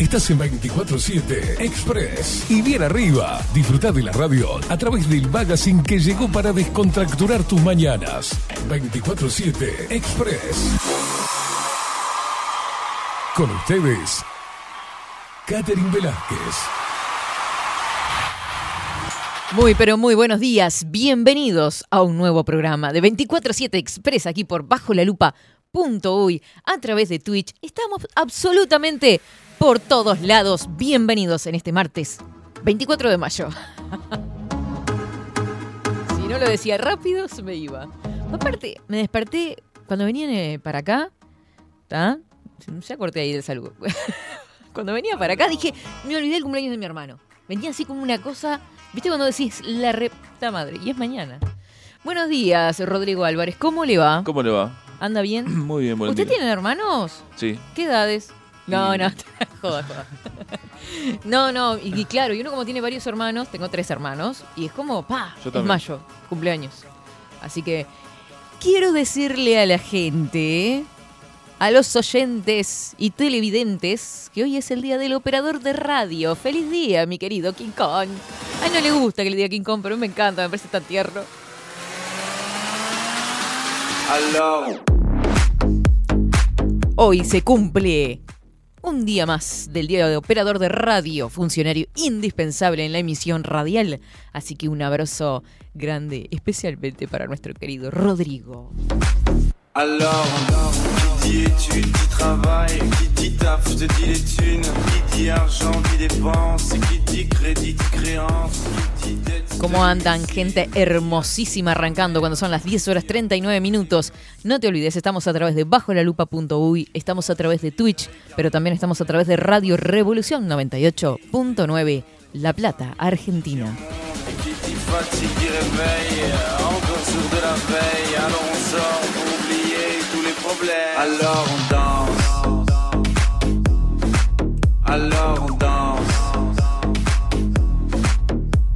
Estás en 24-7 Express. Y bien arriba, disfruta de la radio a través del magazine que llegó para descontracturar tus mañanas. 24-7 Express. Con ustedes, Catherine Velázquez. Muy, pero muy buenos días. Bienvenidos a un nuevo programa de 24-7 Express aquí por Bajo la Lupa. Punto uy, a través de Twitch. Estamos absolutamente por todos lados. Bienvenidos en este martes 24 de mayo. si no lo decía rápido, se me iba. Aparte, me desperté cuando venían eh, para acá. ¿Está? Ya corté ahí del saludo. cuando venía para acá dije, me olvidé el cumpleaños de mi hermano. Venía así como una cosa. ¿Viste cuando decís la repta madre? Y es mañana. Buenos días, Rodrigo Álvarez. ¿Cómo le va? ¿Cómo le va? ¿Anda bien? Muy bien, buen ¿Usted día. tiene hermanos? Sí. ¿Qué edades? No, no, joda, joda. No, no, y, y claro, y uno como tiene varios hermanos, tengo tres hermanos, y es como, pa, Yo es mayo, cumpleaños. Así que quiero decirle a la gente, a los oyentes y televidentes, que hoy es el día del operador de radio. ¡Feliz día, mi querido King Kong! A él no le gusta que le diga King Kong, pero me encanta, me parece tan tierno. Hoy se cumple un día más del día de operador de radio, funcionario indispensable en la emisión radial. Así que un abrazo grande, especialmente para nuestro querido Rodrigo. Alors, qui dit études, travail, qui dit taf, je te dis les thunes, qui dit argent, dit qui dit crédit, dit créance, qui dit dette. ¿Cómo andan, gente hermosísima arrancando cuando son las 10 horas 39 minutos? No te olvides, estamos a través de bajolalupa.uy, estamos a través de Twitch, pero también estamos a través de Radio Revolución 98.9, La Plata, Argentina. Et qui dit fatigue, dit réveil, encore sur de la veille, alors on sort pour oublier tous les problèmes. Alors on danse. Alors on danse.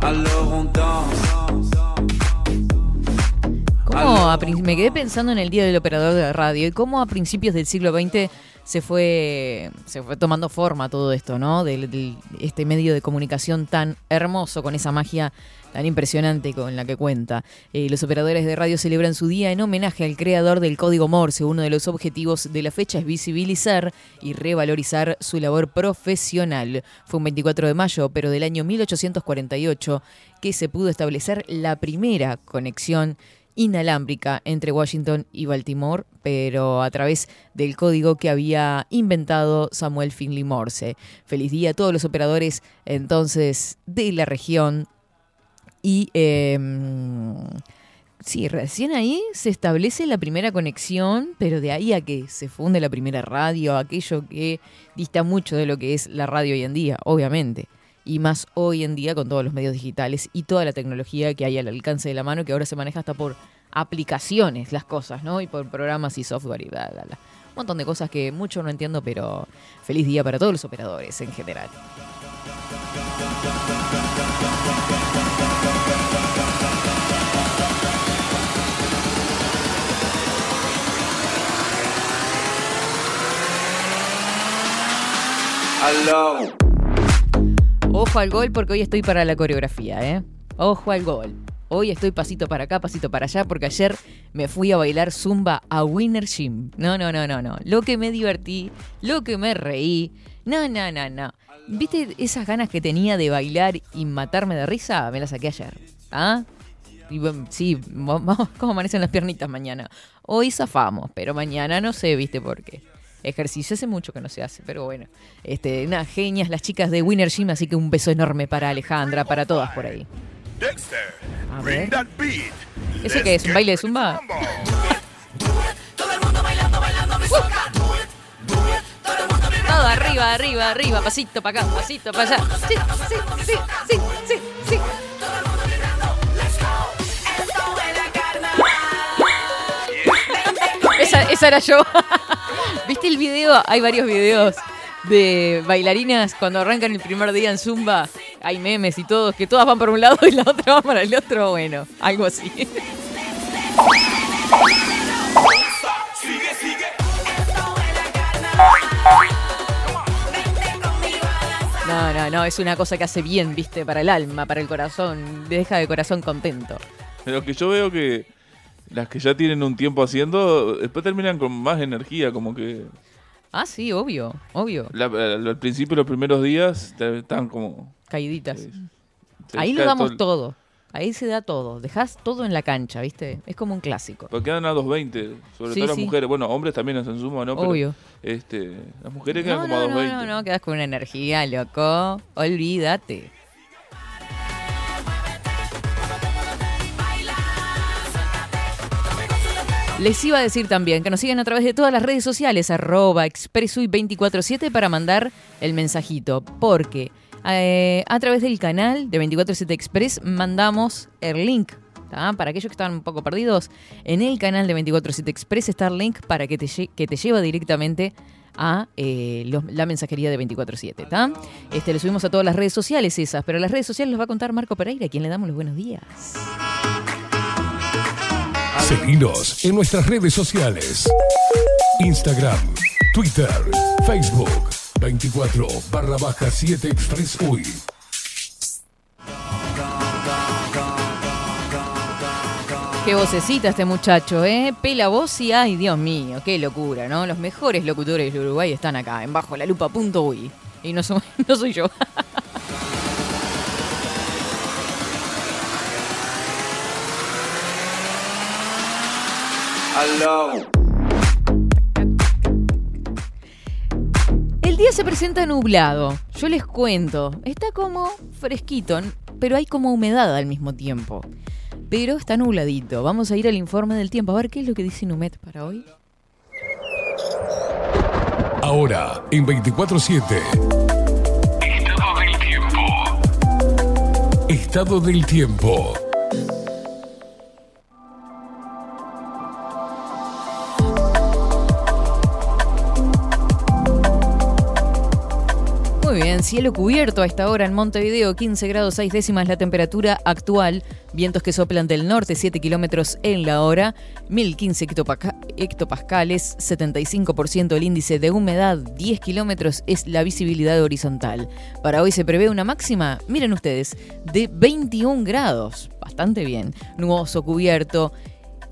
Alors on danse. ¿Cómo a prin- me quedé pensando en el Día del Operador de Radio y cómo a principios del siglo XX se fue, se fue tomando forma todo esto, ¿no? Del- este medio de comunicación tan hermoso, con esa magia tan impresionante con la que cuenta. Eh, los operadores de radio celebran su día en homenaje al creador del código Morse. Uno de los objetivos de la fecha es visibilizar y revalorizar su labor profesional. Fue un 24 de mayo, pero del año 1848, que se pudo establecer la primera conexión inalámbrica entre Washington y Baltimore, pero a través del código que había inventado Samuel Finley Morse. Feliz día a todos los operadores entonces de la región y eh, sí, recién ahí se establece la primera conexión, pero de ahí a que se funde la primera radio, aquello que dista mucho de lo que es la radio hoy en día, obviamente. Y más hoy en día con todos los medios digitales y toda la tecnología que hay al alcance de la mano, que ahora se maneja hasta por aplicaciones las cosas, ¿no? Y por programas y software y bla, bla, bla. Un montón de cosas que mucho no entiendo, pero feliz día para todos los operadores en general. Alors. Ojo al gol porque hoy estoy para la coreografía, ¿eh? Ojo al gol. Hoy estoy pasito para acá, pasito para allá, porque ayer me fui a bailar zumba a Winner Gym. No, no, no, no, no. Lo que me divertí, lo que me reí. No, no, no, no. ¿Viste esas ganas que tenía de bailar y matarme de risa? Me las saqué ayer. ¿Ah? Sí, va- vamos, ¿cómo amanecen las piernitas mañana? Hoy zafamos, pero mañana no sé, ¿viste por qué? Ejercicio hace mucho que no se hace, pero bueno. Este, unas genias las chicas de Winner Gym, así que un beso enorme para Alejandra, para todas por ahí. Dexter, A ver. that beat. ¿Eso Let's qué es? ¿Un baile de zumba? Todo arriba, arriba, arriba, pasito para acá, pasito para allá. Sí, sí, sí, sí, sí, sí. Esa era yo. ¿Viste el video? Hay varios videos de bailarinas cuando arrancan el primer día en Zumba. Hay memes y todos, que todas van para un lado y la otra va para el otro. Bueno, algo así. No, no, no, es una cosa que hace bien, viste, para el alma, para el corazón, deja de corazón contento. Pero que yo veo que las que ya tienen un tiempo haciendo, después terminan con más energía, como que... Ah, sí, obvio, obvio. la- al, al principio, los primeros días, están como... Caíditas. se- se Ahí lo damos todo. Ahí se da todo. Dejás todo en la cancha, ¿viste? Es como un clásico. Porque quedan a 2.20, sobre Sí, todo las sí. mujeres. Bueno, hombres también hacen suma, ¿no? Pero, Obvio. este, las mujeres quedan No, como no, a no, 2.20. no, no, quedás con una energía, loco. Olvídate. Les iba a decir también que nos sigan a través de todas las redes sociales, arroba expresui247 para mandar el mensajito, porque eh, a través del canal de 247 Express mandamos el link. Para aquellos que están un poco perdidos, en el canal de 247 Express está el link para que te, que te lleva directamente a eh, la mensajería de 24-7. ¿tá? Este, lo subimos a todas las redes sociales esas, pero las redes sociales los va a contar Marco Pereira, a quien le damos los buenos días. Seguinos en nuestras redes sociales. Instagram, Twitter, Facebook, 24 barra baja 7 Express UI. Qué vocecita este muchacho, ¿eh? Pela voz y ay, Dios mío, qué locura, ¿no? Los mejores locutores de Uruguay están acá, en bajo la lupa.uy. Y no, soy- no soy yo. Alors, El día se presenta nublado. Yo les cuento. Está como fresquito, pero hay como humedad al mismo tiempo. Pero está nubladito. Vamos a ir al informe del tiempo. A ver qué es lo que dice Numet para hoy. Ahora, en 24-7. Estado del tiempo. Estado del tiempo. Muy bien, cielo cubierto a esta hora en Montevideo, 15 grados 6 décimas la temperatura actual, vientos que soplan del norte 7 kilómetros en la hora, 1015 hectopaca- hectopascales, 75% el índice de humedad, 10 kilómetros es la visibilidad horizontal. Para hoy se prevé una máxima, miren ustedes, de 21 grados, bastante bien, nuboso cubierto.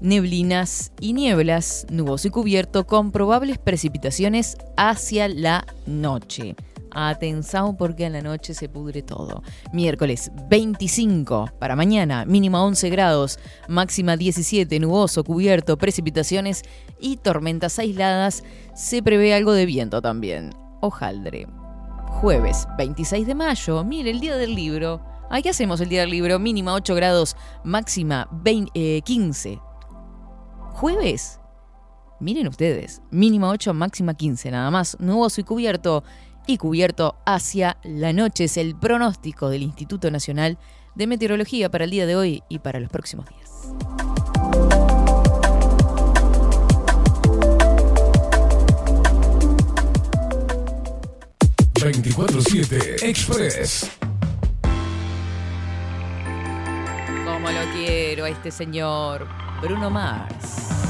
Neblinas y nieblas, nuboso y cubierto con probables precipitaciones hacia la noche. Atención porque en la noche se pudre todo. Miércoles 25 para mañana, mínima 11 grados, máxima 17, nuboso, cubierto, precipitaciones y tormentas aisladas. Se prevé algo de viento también. Hojaldre. Jueves 26 de mayo, mire, el día del libro. ¿Ay, ¿Qué hacemos el día del libro? Mínima 8 grados, máxima 20, eh, 15. Jueves, miren ustedes, mínima 8, máxima 15, nada más, nuboso y cubierto, y cubierto hacia la noche es el pronóstico del Instituto Nacional de Meteorología para el día de hoy y para los próximos días. Express. 24-7 Express. Como lo quiero a este señor Bruno Mars.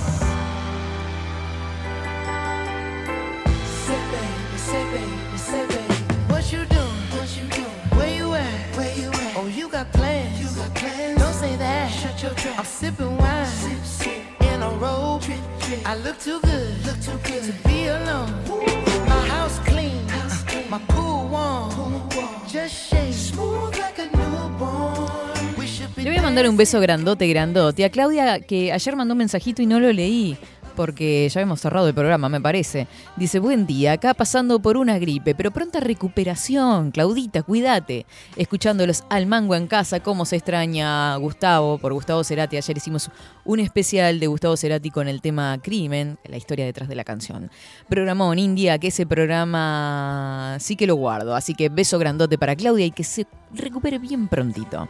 I'm sipping wine. Sip, sip. In a robe. Trip, trip. I look too good. Look too good to be alone. My house clean. House clean. My pool warm. Pool warm. Just shake. Smooth like a newborn. We should be Le voy a mandar un beso grandote, grandote. A Claudia, que ayer mandó un mensajito y no lo leí, porque ya hemos cerrado el programa, me parece. Dice, buen día, acá pasando por una gripe, pero pronta recuperación. Claudita, cuídate. Escuchándolos al mango en casa, cómo se extraña Gustavo, por Gustavo Cerati. Ayer hicimos un especial de Gustavo Cerati con el tema Crimen, la historia detrás de la canción. Programón India, que ese programa sí que lo guardo. Así que beso grandote para Claudia y que se recupere bien prontito.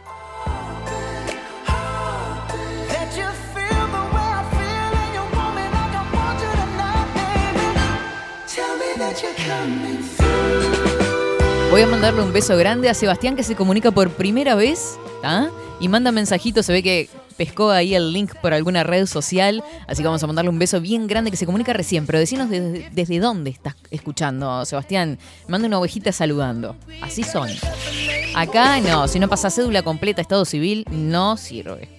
Voy a mandarle un beso grande a Sebastián que se comunica por primera vez ¿tá? y manda mensajitos. Se ve que pescó ahí el link por alguna red social. Así que vamos a mandarle un beso bien grande que se comunica recién. Pero decinos desde, desde dónde estás escuchando, Sebastián. Manda una ovejita saludando. Así son. Acá no, si no pasa cédula completa, estado civil, no sirve.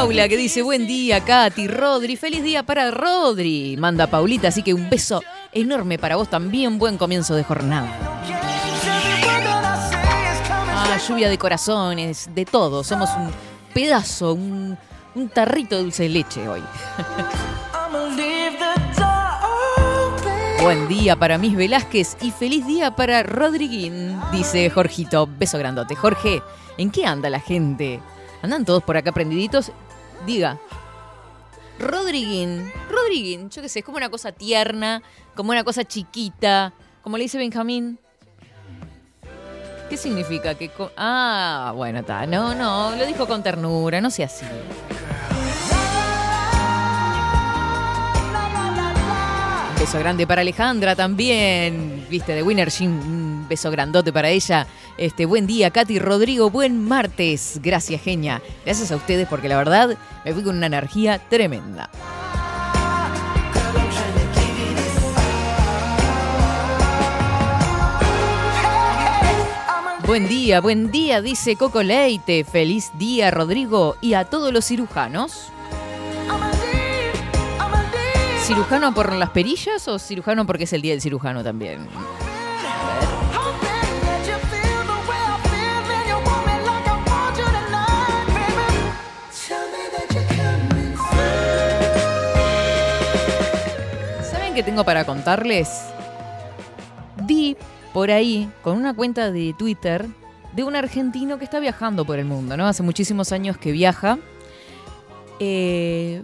Paula que dice buen día, Katy, Rodri, feliz día para Rodri. Manda Paulita, así que un beso enorme para vos también, buen comienzo de jornada. Ah, lluvia de corazones, de todo. Somos un pedazo, un, tarrito de dulce de leche hoy. Buen día para Miss Velázquez y feliz día para Rodriguín, dice Jorgito. Beso grandote. Jorge, ¿en qué anda la gente? ¿Andan todos por acá prendiditos? Diga. Rodriguín, Rodriguín, yo qué sé, es como una cosa tierna, como una cosa chiquita, como le dice Benjamín. ¿Qué significa? Que ah, bueno, está. No, no, lo dijo con ternura, no sea así. Beso grande para Alejandra también. Viste, de Winner un beso grandote para ella. Este, buen día, Katy Rodrigo, buen martes. Gracias, genia. Gracias a ustedes porque la verdad me fui con una energía tremenda. Buen día, buen día, dice Coco Leite. Feliz día, Rodrigo, y a todos los cirujanos. ¿Cirujano por las perillas o cirujano porque es el día del cirujano también? ¿Saben qué tengo para contarles? Vi por ahí, con una cuenta de Twitter, de un argentino que está viajando por el mundo, ¿no? Hace muchísimos años que viaja. Eh,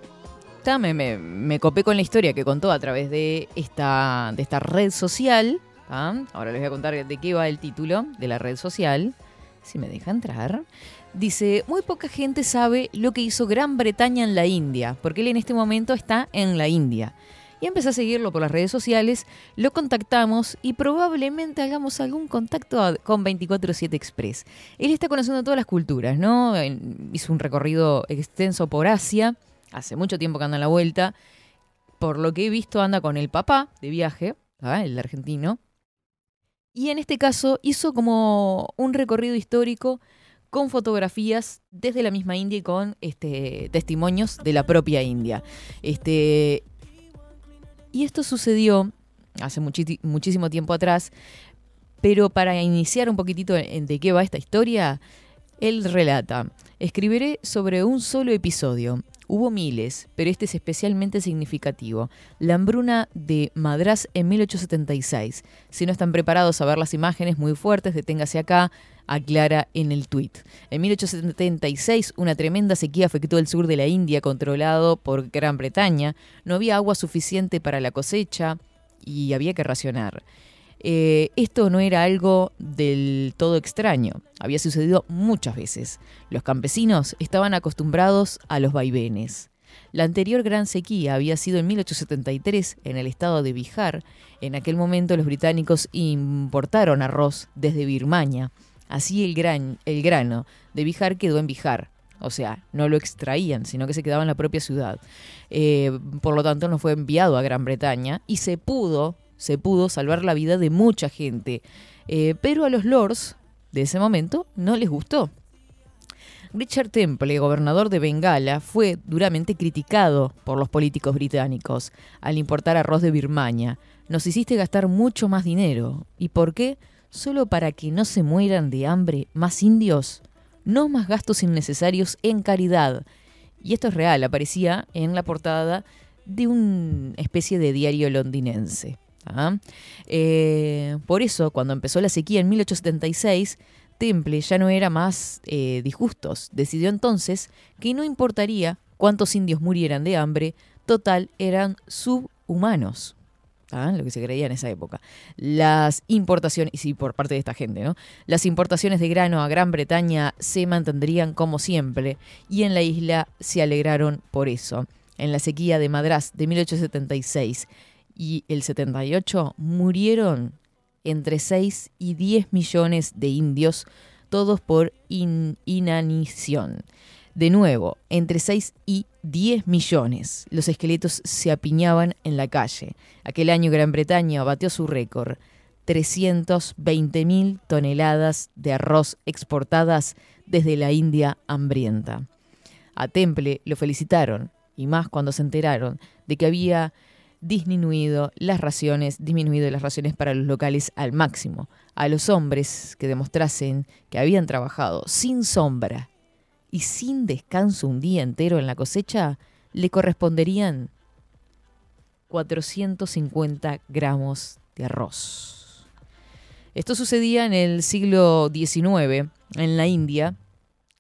me, copé con la historia que contó a través de esta, de esta red social. Ahora les voy a contar de qué va el título de la red social. Si me deja entrar. Dice, muy poca gente sabe lo que hizo Gran Bretaña en la India, porque él en este momento está en la India. Y empecé a seguirlo por las redes sociales, lo contactamos y probablemente hagamos algún contacto con 24-7 Express. Él está conociendo todas las culturas, ¿no? Hizo un recorrido extenso por Asia, hace mucho tiempo que anda en la vuelta. Por lo que he visto, anda con el papá de viaje, ¿ah? el argentino. Y en este caso hizo como un recorrido histórico con fotografías desde la misma India y con este, testimonios de la propia India. Este, y esto sucedió hace muchísimo tiempo atrás, pero para iniciar un poquitito en de qué va esta historia, él relata, escribiré sobre un solo episodio. Hubo miles, pero este es especialmente significativo. La hambruna de Madras en 1876. Si no están preparados a ver las imágenes muy fuertes, deténgase acá, aclara en el tuit. En 1876, una tremenda sequía afectó el sur de la India, controlado por Gran Bretaña. No había agua suficiente para la cosecha y había que racionar. Eh, esto no era algo del todo extraño, había sucedido muchas veces. Los campesinos estaban acostumbrados a los vaivenes. La anterior gran sequía había sido en 1873 en el estado de Bihar. En aquel momento los británicos importaron arroz desde Birmania. Así el, gran, el grano de Bihar quedó en Bihar. O sea, no lo extraían, sino que se quedaba en la propia ciudad. Eh, por lo tanto, no fue enviado a Gran Bretaña y se pudo, se pudo salvar la vida de mucha gente. Eh, pero a los lords de ese momento no les gustó. Richard Temple, gobernador de Bengala, fue duramente criticado por los políticos británicos al importar arroz de Birmania. Nos hiciste gastar mucho más dinero. ¿Y por qué? ¿Solo para que no se mueran de hambre más indios? No más gastos innecesarios en caridad. Y esto es real, aparecía en la portada de una especie de diario londinense. ¿ah? Eh, por eso, cuando empezó la sequía en 1876, Temple ya no era más eh, disgustos. Decidió entonces que no importaría cuántos indios murieran de hambre, total eran subhumanos. Lo que se creía en esa época. Las importaciones, y sí, por parte de esta gente, ¿no? Las importaciones de grano a Gran Bretaña se mantendrían como siempre, y en la isla se alegraron por eso. en la sequía de Madrás de 1876 y el 78 murieron entre 6 y 10 millones de indios, todos por in- inanición. De nuevo, entre 6 y 10 millones. Los esqueletos se apiñaban en la calle. Aquel año Gran Bretaña batió su récord. 320 mil toneladas de arroz exportadas desde la India hambrienta. A Temple lo felicitaron, y más cuando se enteraron de que había disminuido las raciones, disminuido las raciones para los locales al máximo. A los hombres que demostrasen que habían trabajado sin sombra y sin descanso un día entero en la cosecha, le corresponderían 450 gramos de arroz. Esto sucedía en el siglo XIX, en la India,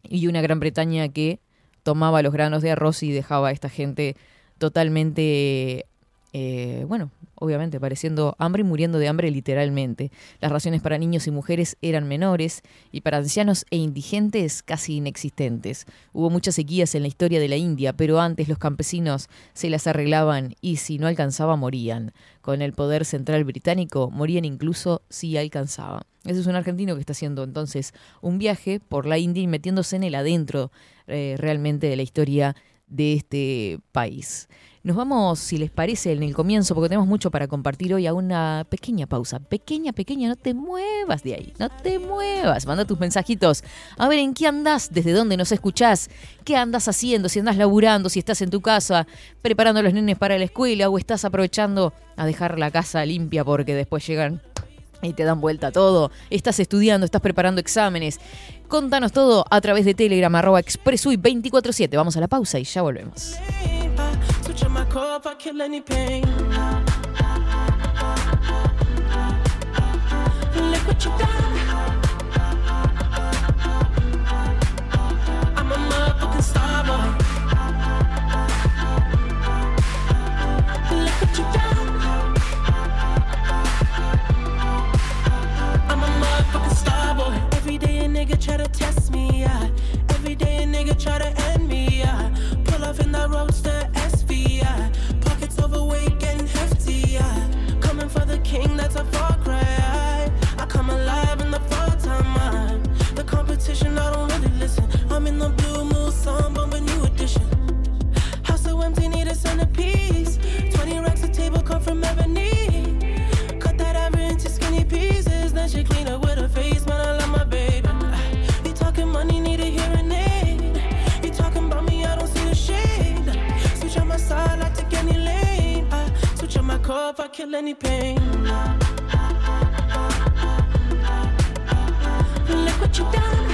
y una Gran Bretaña que tomaba los granos de arroz y dejaba a esta gente totalmente, eh, bueno, obviamente padeciendo hambre y muriendo de hambre literalmente. Las raciones para niños y mujeres eran menores y para ancianos e indigentes casi inexistentes. Hubo muchas sequías en la historia de la India, pero antes los campesinos se las arreglaban y si no alcanzaba morían. Con el poder central británico morían incluso si alcanzaban. Ese es un argentino que está haciendo entonces un viaje por la India y metiéndose en el adentro eh, realmente de la historia de este país. Nos vamos, si les parece, en el comienzo, porque tenemos mucho para compartir hoy, a una pequeña pausa. Pequeña, pequeña, no te muevas de ahí, no te muevas. Manda tus mensajitos. A ver, ¿en qué andás? ¿Desde dónde nos escuchás? ¿Qué andás haciendo? Si andás laburando, si estás en tu casa, preparando a los nenes para la escuela o estás aprovechando a dejar la casa limpia porque después llegan y te dan vuelta todo. Estás estudiando, estás preparando exámenes. Contanos todo a través de Telegram, arroba expresui 247. Vamos a la pausa y ya volvemos. On my if I kill any pain. Look what you done. I'm a motherfucking star boy. Look what you done. I'm a motherfucking star boy. Every day a nigga try to test me, yeah. Every day a nigga try to end Competition, I don't really listen. I'm in the blue moon, song, bumping new edition. House so empty, need a centerpiece. 20 racks of table come from ebony. Cut that ever into skinny pieces. Then she clean up with her face, man. I love my baby. You talking money, need a hearing aid. You talking about me, I don't see the shade. Switch on my side, I take any lane. I switch on my if I kill any pain. Look what you done.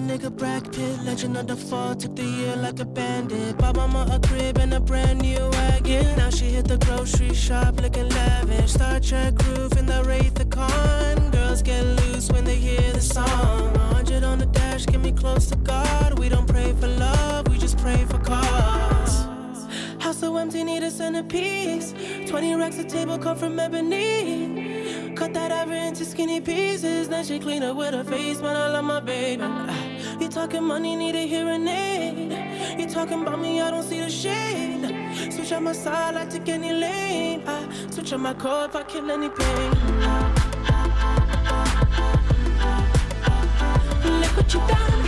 Nigga Brad Pitt, legend of the fall, took the year like a bandit. Mama a crib and a brand new wagon. Now she hit the grocery shop looking lavish. Star Trek in the. Girls get loose when they hear the song. 100 on the dash, get me close to God. We don't pray for love, pray for cause. House so empty, need a centerpiece. 20 racks of table come from ebony. Cut that ever into skinny pieces. Then she clean up with her face, man. I love my baby. You talking money, need a hearing aid. You talking about me, I don't see the shade. Switch on my side, I take any lane. I switch on my core if I kill any pain. Look what you done.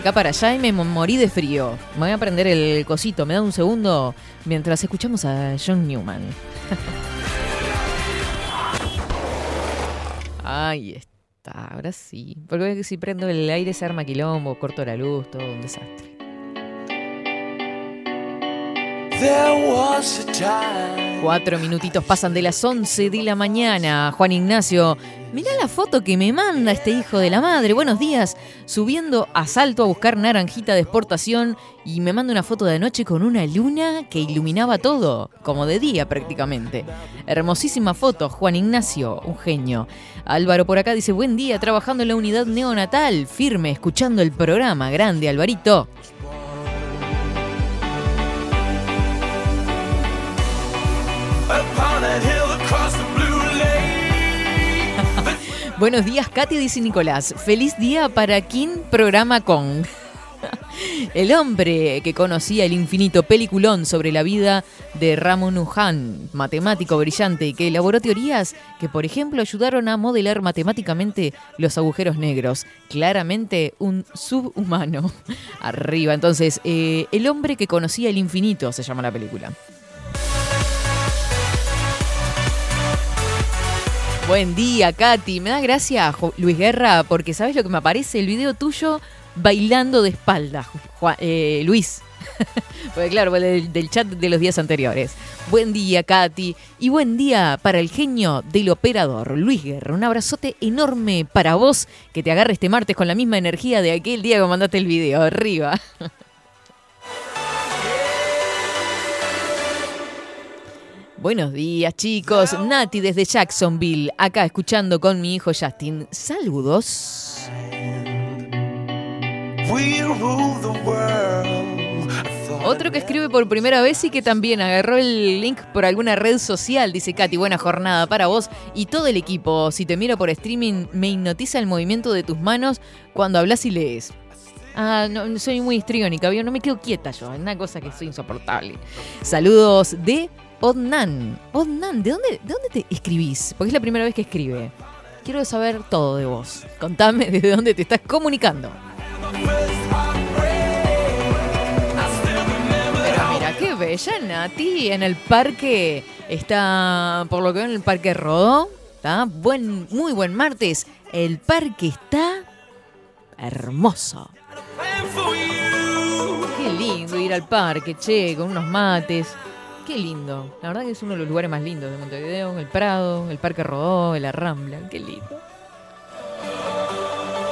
Acá para allá y me mo- morí de frío. Me voy a prender el cosito, me da un segundo mientras escuchamos a John Newman. Ahí está, ahora sí. Porque si prendo el aire se arma quilombo, corto la luz, todo un desastre. Cuatro minutitos pasan de las 11 de la mañana. Juan Ignacio, mirá la foto que me manda este hijo de la madre. Buenos días. Subiendo a salto a buscar naranjita de exportación y me manda una foto de anoche con una luna que iluminaba todo, como de día prácticamente. Hermosísima foto, Juan Ignacio, un genio. Álvaro por acá dice, buen día, trabajando en la unidad neonatal, firme, escuchando el programa. Grande, Alvarito. Buenos días, Katy, dice Nicolás. Feliz día para quien programa con. El hombre que conocía el infinito peliculón sobre la vida de Ramanujan, matemático brillante que elaboró teorías que, por ejemplo, ayudaron a modelar matemáticamente los agujeros negros. Claramente un subhumano. Arriba, entonces, eh, El hombre que conocía el infinito se llama la película. Buen día, Katy. Me da gracia, Luis Guerra, porque ¿sabes lo que me aparece? El video tuyo bailando de espalda, eh, Luis. porque claro, del, del chat de los días anteriores. Buen día, Katy. Y buen día para el genio del operador, Luis Guerra. Un abrazote enorme para vos, que te agarre este martes con la misma energía de aquel día que mandaste el video. Arriba. Buenos días, chicos. Nati desde Jacksonville, acá escuchando con mi hijo Justin. Saludos. Otro que escribe por primera vez y que también agarró el link por alguna red social, dice Katy, buena jornada para vos y todo el equipo. Si te miro por streaming, me hipnotiza el movimiento de tus manos cuando hablas y lees. Ah, no, soy muy histriónica, ¿vio? no me quedo quieta yo, es una cosa que soy insoportable. Saludos de Odnan. Odnan, ¿de dónde, ¿de dónde te escribís? Porque es la primera vez que escribe. Quiero saber todo de vos. Contame desde dónde te estás comunicando. Pero mira, qué bella Nati en el parque. Está, por lo que veo, en el parque Rodó. Está buen, muy buen martes. El parque está hermoso. Qué lindo ir al parque, che, con unos mates. Qué lindo. La verdad que es uno de los lugares más lindos de Montevideo. El Prado, el Parque Rodó, la Rambla. Qué lindo.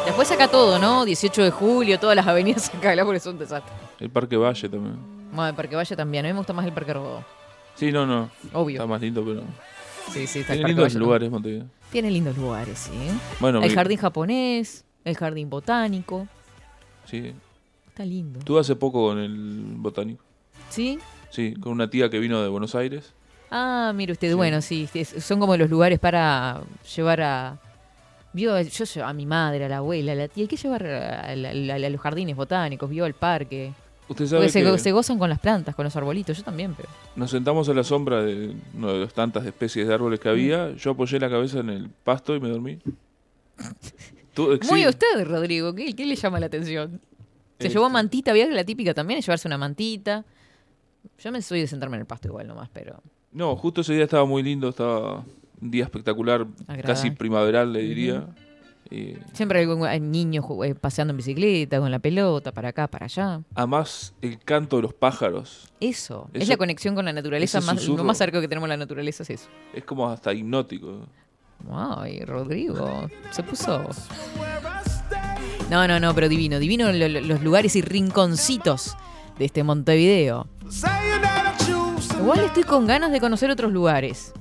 Después acá todo, ¿no? 18 de julio, todas las avenidas acá, la porque es un desastre. El Parque Valle también. Bueno, el Parque Valle también. A mí me gusta más el Parque Rodó. Sí, no, no. Obvio. Está más lindo, pero. Sí, sí, está el Tiene Parque lindos Valle lugares, Montevideo. Tiene lindos lugares, sí. Bueno, el mi- jardín japonés, el jardín botánico. Sí. Está lindo. Estuve hace poco con el botánico. ¿Sí? Sí, con una tía que vino de Buenos Aires. Ah, mire usted, Sí. bueno, sí, son como los lugares para llevar a... Vio, yo llevo a mi madre, a la abuela, a la tía, hay que llevar a, la- la- a los jardines botánicos, vio al parque. Usted sabe se, gozan con las plantas, con los arbolitos, yo también, pero... nos sentamos a la sombra de una de las tantas especies de árboles que había. Yo apoyé la cabeza en el pasto y me dormí. Tú- Muy usted, Rodrigo, ¿qué, qué le llama la atención? Se Este. llevó mantita, había la típica también, llevarse una mantita. Yo me soy de sentarme en el pasto igual nomás, pero... No, justo ese día estaba muy lindo, estaba un día espectacular, Agradable. casi primaveral le diría. Y Siempre hay, niños eh, paseando en bicicleta, con la pelota, para acá, para allá. además el canto de los pájaros Eso, es la conexión con la naturaleza, más, lo más cerca que tenemos la naturaleza es eso. es como hasta hipnótico. Ay, Rodrigo, se puso. No, no, no, pero divino, divino lo- lo- los lugares y rinconcitos de este Montevideo. Igual estoy con ganas de conocer otros lugares.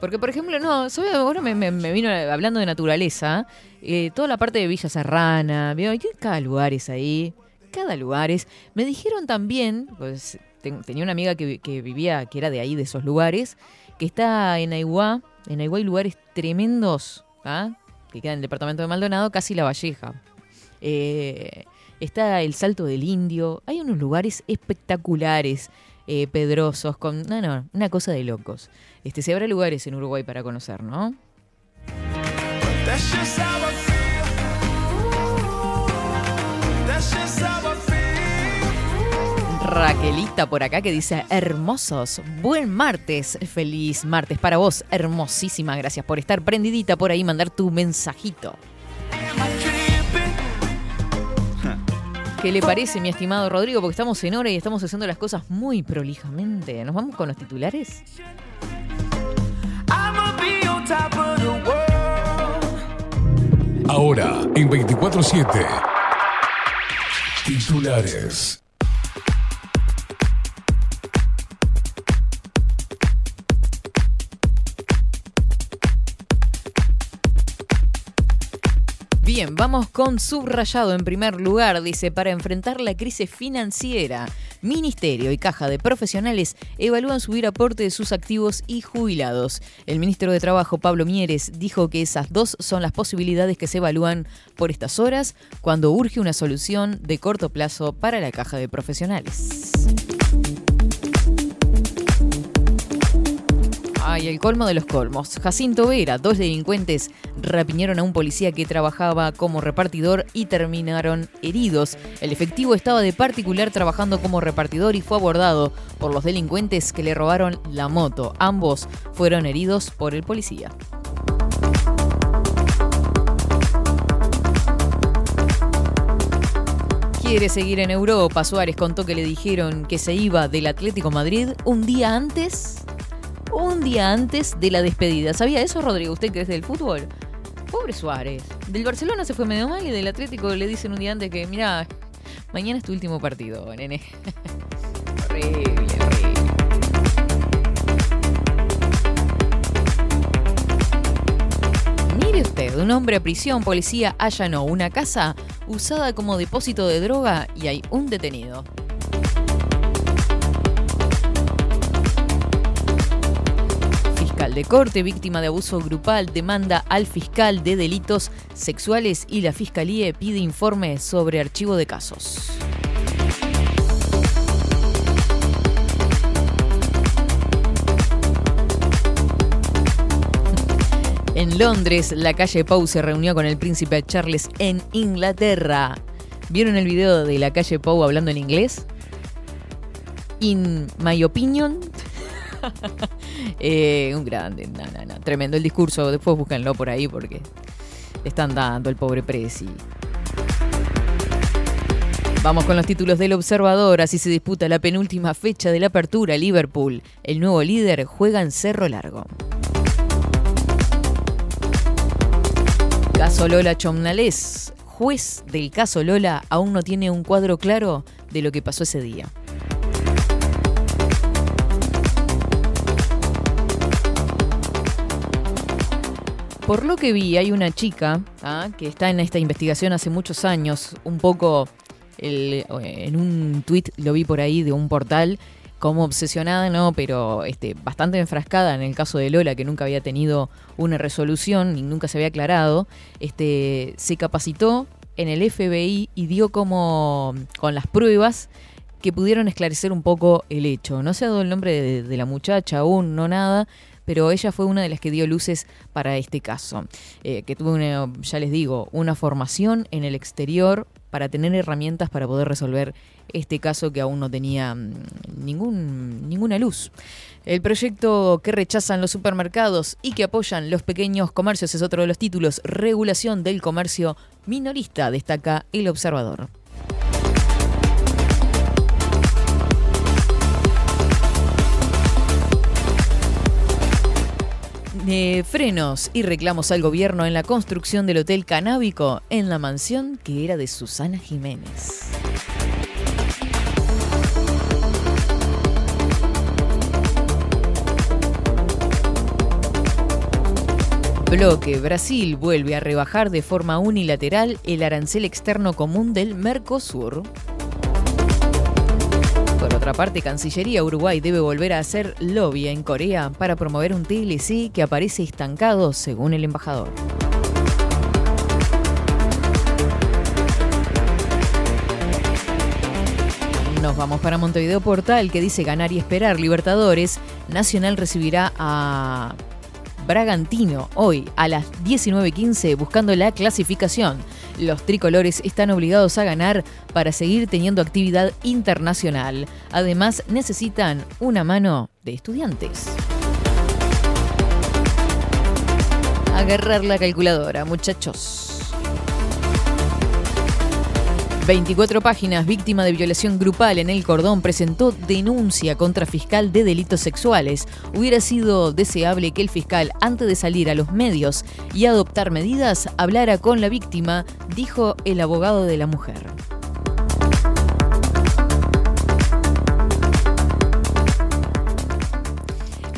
Porque, por ejemplo, no, soy- ahora me, vino hablando de naturaleza, eh, toda la parte de Villa Serrana, hay cada lugares ahí, cada lugares. Me dijeron también, pues ten- tenía una amiga que, vi- que vivía, que era de ahí, de esos lugares, que está en Aiguá, en Aiguá hay lugares tremendos, ¿ah? que queda en el departamento de Maldonado, casi La Valleja. Eh, está el Salto del Indio, hay unos lugares espectaculares, eh, pedrosos, con... No, no, una cosa de locos. Este, si habrá lugares en Uruguay para conocer, ¿no? Raquelita por acá que dice, hermosos, buen martes, feliz martes para vos, hermosísimas gracias por estar prendidita por ahí, mandar tu mensajito. ¿Qué le parece, mi estimado Rodrigo? Porque estamos en hora y estamos haciendo las cosas muy prolijamente. ¿Nos vamos con los titulares? Ahora, en 24-7. Titulares. Bien, vamos con subrayado en primer lugar. Dice, para enfrentar la crisis financiera, Ministerio y Caja de Profesionales evalúan subir aporte de sus activos y jubilados. El ministro de Trabajo, Pablo Mieres, dijo que esas dos son las posibilidades que se evalúan por estas horas cuando urge una solución de corto plazo para la Caja de Profesionales. Ay, el colmo de los colmos. Jacinto Vera, dos delincuentes rapiñaron a un policía que trabajaba como repartidor y terminaron heridos. El efectivo estaba de particular trabajando como repartidor y fue abordado por los delincuentes que le robaron la moto. Ambos fueron heridos por el policía. Quiere seguir en Europa. Suárez contó que le dijeron que se iba del Atlético Madrid un día antes un día antes de la despedida. ¿Sabía eso, Rodrigo? ¿Usted que es del fútbol? Pobre Suárez. Del Barcelona se fue medio mal y del Atlético le dicen un día antes que, mira, mañana es tu último partido, nene. horrible, horrible. Mire usted, un hombre a prisión, policía allanó una casa usada como depósito de droga y hay un detenido. De corte, víctima de abuso grupal, demanda al fiscal de delitos sexuales y la fiscalía pide informe sobre archivo de casos. En Londres, la calle Pau se reunió con el príncipe Charles en Inglaterra. ¿Vieron el video de la calle Pau hablando en inglés? In my opinion, eh, un grande, no, tremendo el discurso. Después búsquenlo por ahí porque están dando el pobre Presi. Vamos con los títulos del observador. Así se disputa la penúltima fecha de la apertura. Liverpool, el nuevo líder, juega en Cerro Largo. Caso Lola Chomnales. Juez del caso Lola aún no tiene un cuadro claro de lo que pasó ese día. Por lo que vi, hay una chica ¿ah? que está en esta investigación hace muchos años, un poco el- en un tuit lo vi por ahí de un portal, como obsesionada, ¿no? Pero este, bastante enfrascada en el caso de Lola, que nunca había tenido una resolución y nunca se había aclarado. Este, se capacitó en el FBI y dio como con las pruebas que pudieron esclarecer un poco el hecho. No se ha dado el nombre de la muchacha aún, no nada, pero ella fue una de las que dio luces para este caso, eh, que tuvo, ya les digo, una formación en el exterior para tener herramientas para poder resolver este caso que aún no tenía mm, ningún, ninguna luz. El proyecto que rechazan los supermercados y que apoyan los pequeños comercios es otro de los títulos. Regulación del comercio minorista, destaca el observador. Eh, frenos y reclamos al gobierno en la construcción del hotel canábico en la mansión que era de Susana Jiménez. Bloque. Brasil vuelve a rebajar de forma unilateral el arancel externo común del Mercosur. Por otra parte, Cancillería Uruguay debe volver a hacer lobby en Corea para promover un TLC que aparece estancado, según el embajador. Nos vamos para Montevideo Portal, que dice ganar y esperar Libertadores. Nacional recibirá a Bragantino hoy a las 19.15 buscando la clasificación. Los tricolores están obligados a ganar para seguir teniendo actividad internacional. Además, necesitan una mano de estudiantes. Agarrar la calculadora, muchachos. 24 páginas, víctima de violación grupal en el cordón, presentó denuncia contra fiscal de delitos sexuales. Hubiera sido deseable que el fiscal, antes de salir a los medios y adoptar medidas, hablara con la víctima, dijo el abogado de la mujer.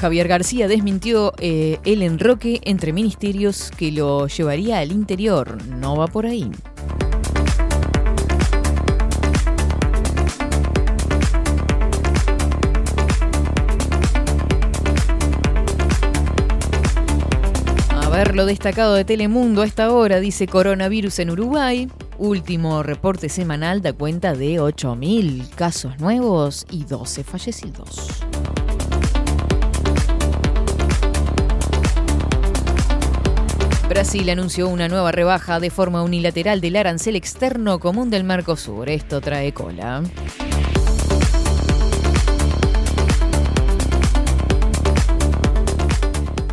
Javier García desmintió eh, el enroque entre ministerios que lo llevaría al interior. No va por ahí. Lo destacado de Telemundo a esta hora, dice coronavirus en Uruguay. Último reporte semanal da cuenta de 8.000 casos nuevos y 12 fallecidos. Brasil anunció una nueva rebaja de forma unilateral del arancel externo común del Mercosur. Esto trae cola.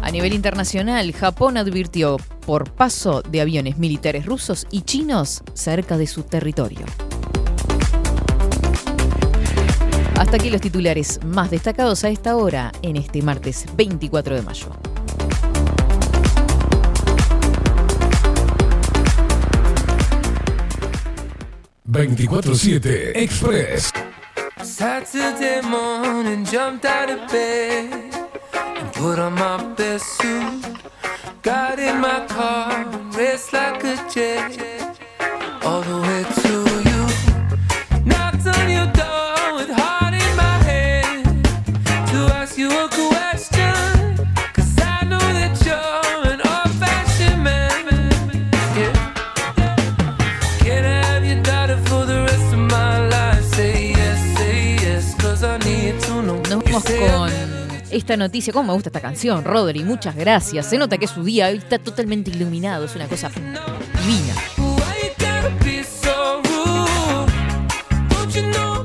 A nivel internacional, Japón advirtió por paso de aviones militares rusos y chinos cerca de su territorio. Hasta aquí los titulares más destacados a esta hora en este martes 24 de mayo. ...24-7 Express. Put on my best suit. Got in my car, raced like a jet all the way to you. Knocked on your door with heart in my head to ask you a question. Cause I know that you're an old fashioned man. Yeah. Can I have your daughter for the rest of my life? Say yes, say yes, cause I need to know. Con esta noticia. ¿Cómo me gusta esta canción, Rodri? Muchas gracias. Se nota que su día, hoy está totalmente iluminado, es una cosa divina.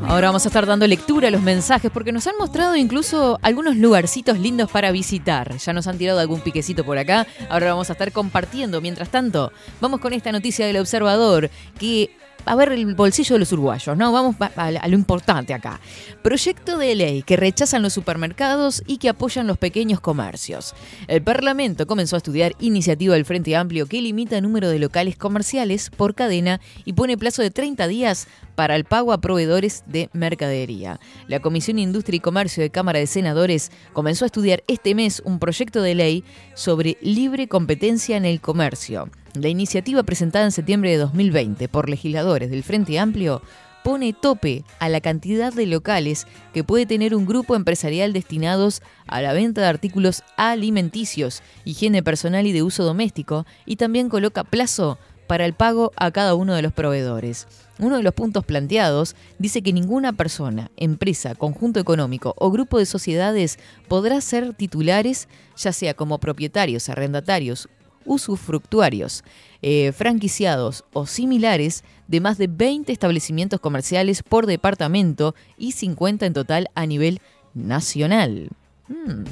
Ahora vamos a estar dando lectura a los mensajes porque nos han mostrado incluso algunos lugarcitos lindos para visitar. Ya nos han tirado algún piquecito por acá. Ahora vamos a estar compartiendo. Mientras tanto, vamos con esta noticia del observador que a ver el bolsillo de los uruguayos, ¿no? Vamos a, lo importante acá. Proyecto de ley que rechazan los supermercados y que apoyan los pequeños comercios. El Parlamento comenzó a estudiar iniciativa del Frente Amplio que limita el número de locales comerciales por cadena y pone plazo de 30 días para el pago a proveedores de mercadería. La Comisión de Industria y Comercio de Cámara de Senadores comenzó a estudiar este mes un proyecto de ley sobre libre competencia en el comercio. La iniciativa presentada en septiembre de 2020 por legisladores del Frente Amplio pone tope a la cantidad de locales que puede tener un grupo empresarial destinados a la venta de artículos alimenticios, higiene personal y de uso doméstico, y también coloca plazo para el pago a cada uno de los proveedores. Uno de los puntos planteados dice que ninguna persona, empresa, conjunto económico o grupo de sociedades podrá ser titulares, ya sea como propietarios, arrendatarios, usufructuarios, eh, franquiciados o similares de más de 20 establecimientos comerciales por departamento y 50 en total a nivel nacional. Hmm.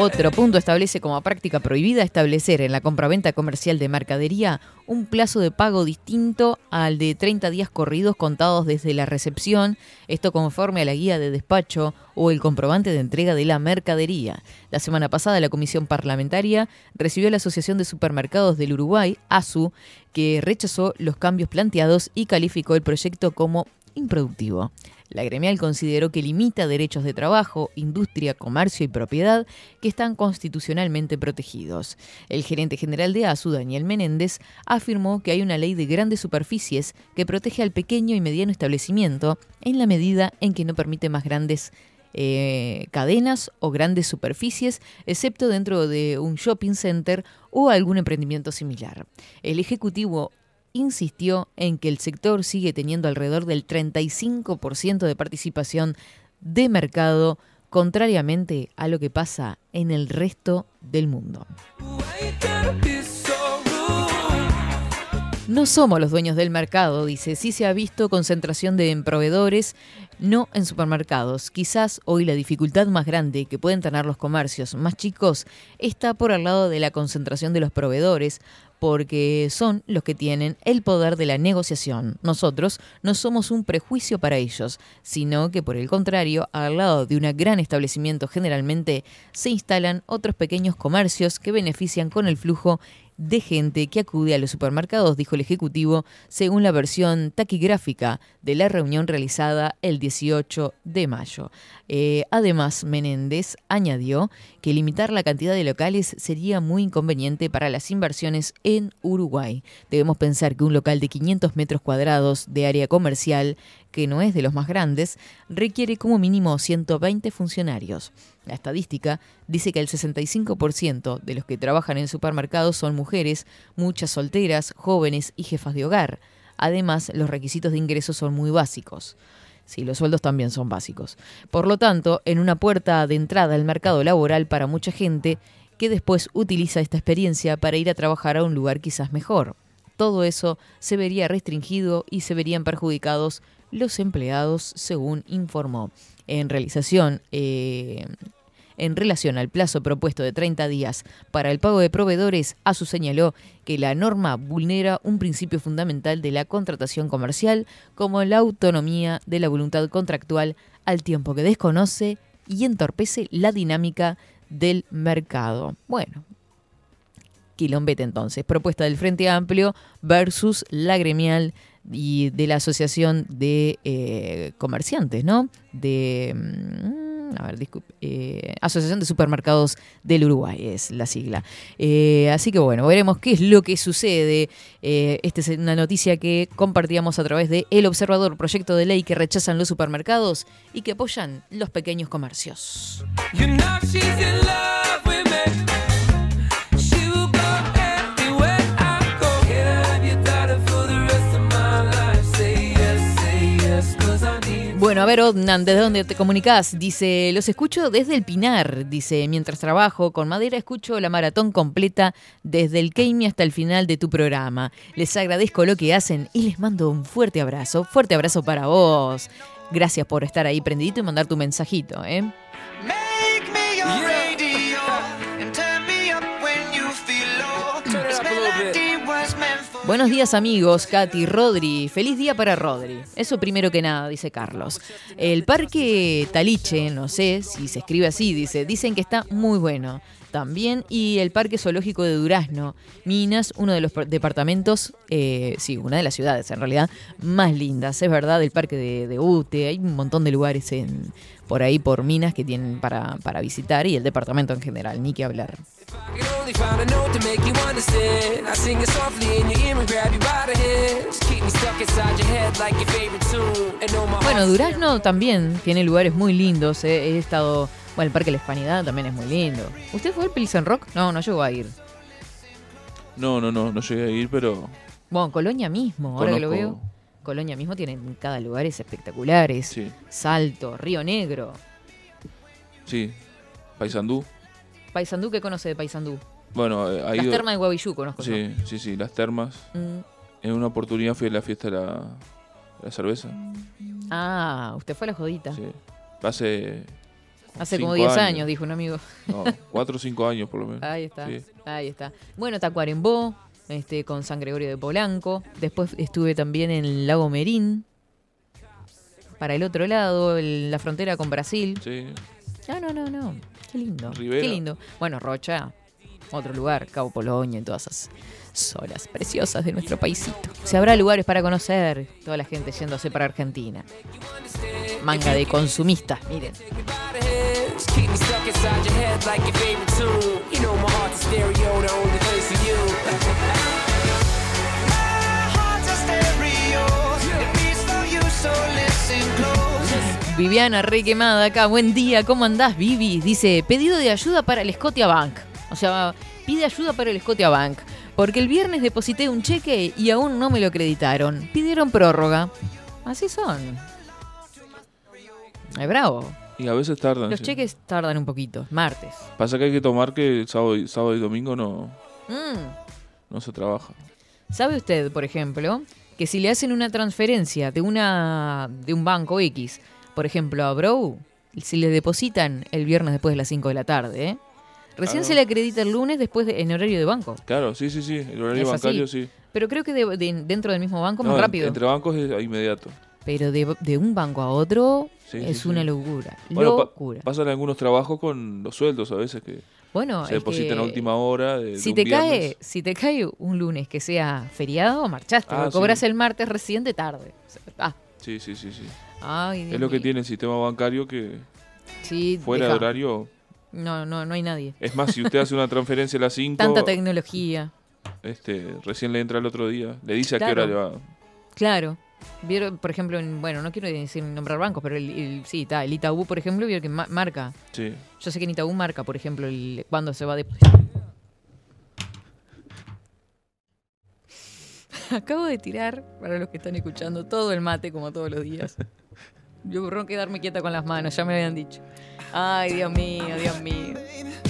Otro punto establece como práctica prohibida establecer en la compraventa comercial de mercadería un plazo de pago distinto al de 30 días corridos contados desde la recepción, esto conforme a la guía de despacho o el comprobante de entrega de la mercadería. La semana pasada la Comisión Parlamentaria recibió a la Asociación de Supermercados del Uruguay, ASU, que rechazó los cambios planteados y calificó el proyecto como improductivo. La gremial consideró que limita derechos de trabajo, industria, comercio y propiedad que están constitucionalmente protegidos. El gerente general de ASU, Daniel Menéndez, afirmó que hay una ley de grandes superficies que protege al pequeño y mediano establecimiento en la medida en que no permite más grandes eh, cadenas o grandes superficies, excepto dentro de un shopping center o algún emprendimiento similar. El Ejecutivo insistió en que el sector sigue teniendo alrededor del 35% de participación de mercado, contrariamente a lo que pasa en el resto del mundo. No somos los dueños del mercado, dice. Sí se ha visto concentración de proveedores, no en supermercados. Quizás hoy la dificultad más grande que pueden tener los comercios más chicos está por el lado de la concentración de los proveedores, porque son los que tienen el poder de la negociación. Nosotros no somos un prejuicio para ellos, sino que por el contrario, al lado de un gran establecimiento generalmente se instalan otros pequeños comercios que benefician con el flujo de gente que acude a los supermercados, dijo el Ejecutivo, según la versión taquigráfica de la reunión realizada el 18 de mayo. Eh, además, Menéndez añadió que limitar la cantidad de locales sería muy inconveniente para las inversiones en Uruguay. Debemos pensar que un local de 500 metros cuadrados de área comercial que no es de los más grandes, requiere como mínimo 120 funcionarios. La estadística dice que el 65% de los que trabajan en supermercados son mujeres, muchas solteras, jóvenes y jefas de hogar. Además, los requisitos de ingreso son muy básicos. Sí, los sueldos también son básicos. Por lo tanto, en una puerta de entrada al mercado laboral para mucha gente que después utiliza esta experiencia para ir a trabajar a un lugar quizás mejor. Todo eso se vería restringido y se verían perjudicados los empleados, según informó. En realización, eh, en relación al plazo propuesto de 30 días para el pago de proveedores, ASU señaló que la norma vulnera un principio fundamental de la contratación comercial, como la autonomía de la voluntad contractual, al tiempo que desconoce y entorpece la dinámica del mercado. Bueno, quilombete entonces, propuesta del Frente Amplio versus la gremial y de la Asociación de eh, Comerciantes, ¿no? De... mm, a ver, disculpe, eh, Asociación de Supermercados del Uruguay es la sigla. Eh, así que bueno, veremos qué es lo que sucede. Eh, esta es una noticia que compartíamos a través de El Observador, proyecto de ley que rechazan los supermercados y que apoyan los pequeños comercios. You Bueno, a ver, Odnan, ¿desde dónde te comunicás? Dice, los escucho desde el Pinar. Dice, mientras trabajo con madera, escucho la maratón completa desde el Keimi hasta el final de tu programa. Les agradezco lo que hacen y les mando un fuerte abrazo. Fuerte abrazo para vos. Gracias por estar ahí prendidito y mandar tu mensajito, ¿eh? Buenos días amigos, Katy, Rodri. Feliz día para Rodri. Eso primero que nada, dice Carlos. El parque Taliche, no sé si se escribe así, dice, dicen que está muy bueno. También, y el Parque Zoológico de Durazno, Minas, uno de los par- departamentos, eh, sí, una de las ciudades en realidad, más lindas. Es verdad, el Parque de, Ute, hay un montón de lugares en, por ahí, por Minas, que tienen para visitar, y el departamento en general, ni que hablar. Bueno, Durazno también tiene lugares muy lindos. eh. He estado. Bueno, el Parque La Hispanidad también es muy lindo. ¿Usted fue al Pilsen Rock? No, no llegó a ir. No, no, no, no llegué a ir, pero Bueno, Colonia mismo, ahora que lo veo. Colonia mismo tiene en cada lugares espectaculares. sí, Salto, Río Negro. sí. Paysandú. Paysandú, ¿qué conoce de Paysandú? Bueno, eh, Las termas de Guavillú conozco yo. Sí, sí, sí, las termas. Mm. En una oportunidad fui a la fiesta de la, de la cerveza. Ah, usted fue a la jodita. Sí. Hace. Hace como 10 años. dijo un amigo. No, cuatro o cinco años por lo menos. Ahí está, Sí. ahí está. Bueno, Tacuarembó, este, con San Gregorio de Polanco. Después estuve también en el Lago Merín. Para el otro lado, el- la frontera con Brasil. Sí. No, no, no, no. Qué lindo. Rivera. Qué lindo. Bueno, Rocha, otro lugar, Cabo Polonia y todas esas zonas preciosas de nuestro paisito. Se habrá lugares para conocer, toda la gente yéndose para Argentina. Manga de consumistas, miren. so listen close. Viviana, re quemada acá. Buen día, ¿cómo andás, Vivi? Dice, pedido de ayuda para el Scotia Bank. O sea, pide ayuda para el Scotia Bank. Porque el viernes deposité un cheque y aún no me lo acreditaron. Pidieron prórroga. Así son. Es bravo. Y a veces tardan. Los sí. cheques tardan un poquito. Martes. Pasa que hay que tomar que el sábado y, sábado y domingo no, Mm. no se trabaja. ¿Sabe usted, por ejemplo, que si le hacen una transferencia de una de un banco X, por ejemplo, a Bro, si le depositan el viernes después de las 5 de la tarde, ¿eh? recién se le acredita el lunes después de- en horario de banco. Claro, sí, sí, sí. El horario Es así. bancario, sí. Pero creo que de- de- dentro del mismo banco No, más rápido. Entre bancos es inmediato. Pero de, de un banco a otro Sí, es sí. una locura. Bueno, pa- locura. pasan algunos trabajos con los sueldos a veces que Bueno, se depositan a última hora. De, si te viernes. cae, si te cae un lunes que sea feriado, marchaste. Ah, cobras el martes recién de tarde. O sea, ah, Sí, sí, sí, sí. Ay, Dios Es lo que mío. tiene el sistema bancario que Sí, fuera deja. de horario. No, no, no hay nadie. Es más, si usted hace una transferencia a las 5, Tanta tecnología. este, recién le entra el otro día. Le dice a qué Claro. hora le va. Claro. Vieron, por ejemplo, en- bueno, no quiero decir nombrar bancos, pero el, el- sí, está, el Itaú, por ejemplo, vieron que ma- marca. Sí. Yo sé que en Itaú marca, por ejemplo, el, cuando se va de... Acabo de tirar, para los que están escuchando, todo el mate como todos los días. Yo no quedarme quieta con las manos, ya me habían dicho. Ay, Dios mío, Dios mío.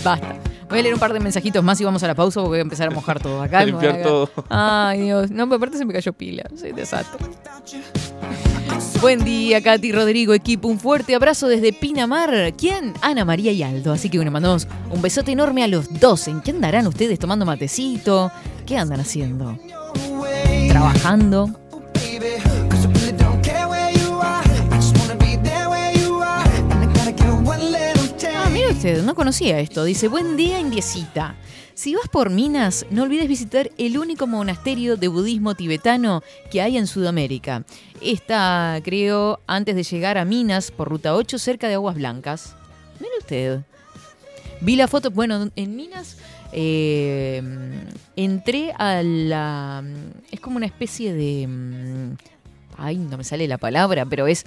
Basta. Voy a leer un par de mensajitos más y vamos a la pausa porque voy a empezar a mojar todo. Acá A limpiar todo. Ay, Dios. No, pero aparte se me cayó pila. Soy desastre. Buen día, Katy, Rodrigo, equipo. Un fuerte abrazo desde Pinamar. ¿Quién? Ana María y Aldo. Así que bueno, mandamos un besote enorme a los dos. ¿En qué andarán ustedes tomando matecito? ¿Qué andan haciendo? ¿Trabajando? No conocía esto. Dice, buen día, indiecita. Si vas por Minas, no olvides visitar el único monasterio de budismo tibetano que hay en Sudamérica. Está, creo, antes de llegar a Minas por ruta 8, cerca de Aguas Blancas. Mire usted. Vi la foto, bueno, en Minas eh, entré a la... Es como una especie de... mm, Ay, no me sale la palabra, pero es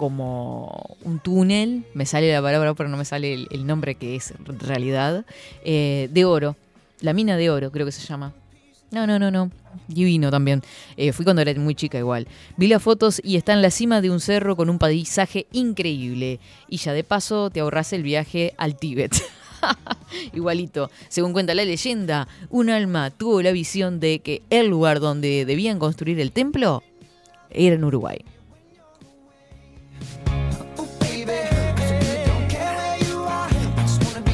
como un túnel, me sale la palabra, pero no me sale el, nombre que es realidad, eh, de oro, la mina de oro creo que se llama. No, no, no, no. Divino también. Eh, fui cuando era muy chica igual. Vi las fotos y está en la cima de un cerro con un paisaje increíble. Y ya de paso te ahorras el viaje al Tíbet. Igualito. Según cuenta la leyenda, un alma tuvo la visión de que el lugar donde debían construir el templo era en Uruguay.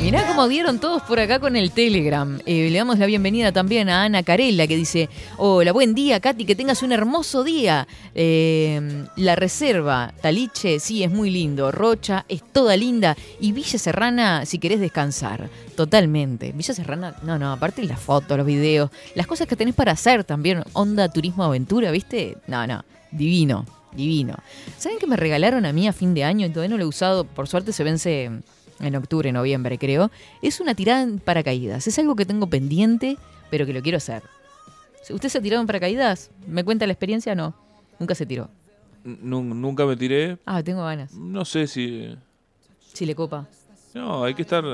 Mirá cómo dieron todos por acá con el Telegram. Eh, le damos la bienvenida también a Ana Carella que dice, hola, buen día Katy, que tengas un hermoso día. Eh, la reserva, Taliche, sí, es muy lindo. Rocha, es toda linda. Y Villa Serrana, si querés descansar. Totalmente. Villa Serrana, no, no, aparte las fotos, los videos, las cosas que tenés para hacer también. Onda turismo aventura, ¿viste? No, no, divino, divino. ¿Saben que me regalaron a mí a fin de año? Y todavía no lo he usado, por suerte se vence en octubre, noviembre creo, es una tirada en paracaídas. Es algo que tengo pendiente, pero que lo quiero hacer. ¿Usted se ha tirado en paracaídas? ¿Me cuenta la experiencia? No. Nunca se tiró. Nu- Nunca me tiré. Ah, tengo ganas. No sé si. Si le copa. No, hay que estar.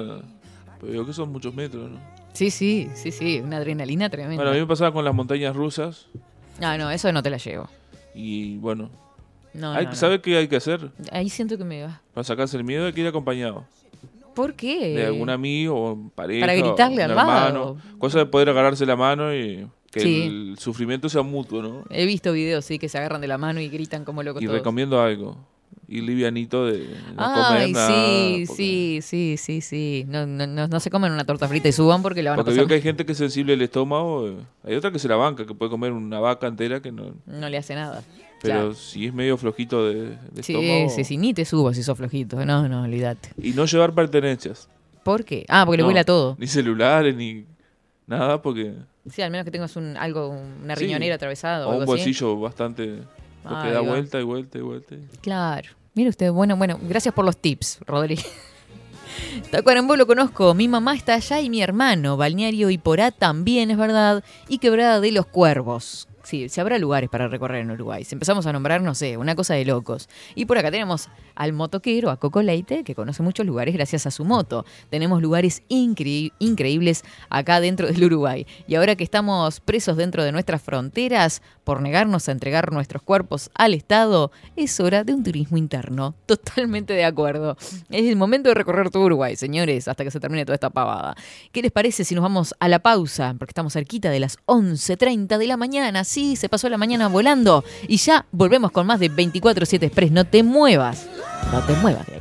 Pero que son muchos metros, ¿no? Sí, sí, sí, sí. Una adrenalina tremenda. Bueno, a mí me pasaba con las montañas rusas. Ah, no, eso no te la llevo. Y bueno. No, hay, no, no. ¿Sabe qué hay que hacer? Ahí siento que me va. Para sacarse el miedo hay que ir acompañado. ¿Por qué? De algún amigo o pareja. Para gritarle al hermano. Cosa de poder agarrarse la mano y que Sí. el sufrimiento sea mutuo, ¿no? He visto videos, sí, que se agarran de la mano y gritan como locos Y todos. recomiendo algo. Y livianito de no Ay, comer nada. sí, porque- sí, sí, sí, sí. No, no, no, no se comen una torta frita y suban porque la van a Porque pasar. veo que hay gente que es sensible al estómago. eh, Hay otra que se la banca, que puede comer una vaca entera que no. No le hace nada. Pero Claro. si es medio flojito de, de Sí, estómago. sí, sí, ni te subas si sos flojito. No, no, olvídate. Y no llevar pertenencias. ¿Por qué? Ah, porque le huele a todo. Ni celulares, ni nada, porque. Sí, al menos que tengas un, algo, una Sí. riñonera atravesada o, O un algo así. bolsillo bastante. Porque Ahí da vuelta y vuelta y vuelta. Claro. Mire usted, bueno, bueno, gracias por los tips, Rodríguez. Tacuarembó lo conozco, mi mamá está allá y mi hermano, Balneario y Porá también es verdad, y Quebrada de los Cuervos. Sí, se habrá lugares para recorrer en Uruguay. Si empezamos a nombrar, no sé, una cosa de locos. Y por acá tenemos al motoquero, a Coco Leite, que conoce muchos lugares gracias a su moto. Tenemos lugares incre- increíbles acá dentro del Uruguay. Y ahora que estamos presos dentro de nuestras fronteras por negarnos a entregar nuestros cuerpos al Estado, es hora de un turismo interno. Totalmente de acuerdo. Es el momento de recorrer todo Uruguay, señores, hasta que se termine toda esta pavada. ¿Qué les parece si nos vamos a la pausa? Porque estamos cerquita de las 11.30 de la mañana. Sí, se pasó la mañana volando. Y ya volvemos con más de 24-7 Express. No te muevas. No te muevas de.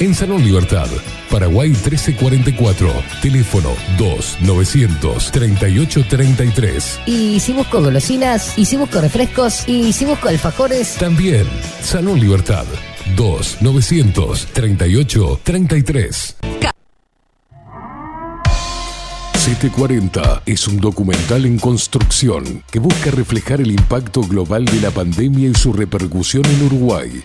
en Salón Libertad. Paraguay 1344. Teléfono 2-938-33. y si busco golosinas, y si busco refrescos, y si busco alfajores, También Salón Libertad. 2-938-33. 740 es un documental en construcción que busca reflejar el impacto global de la pandemia y su repercusión en Uruguay.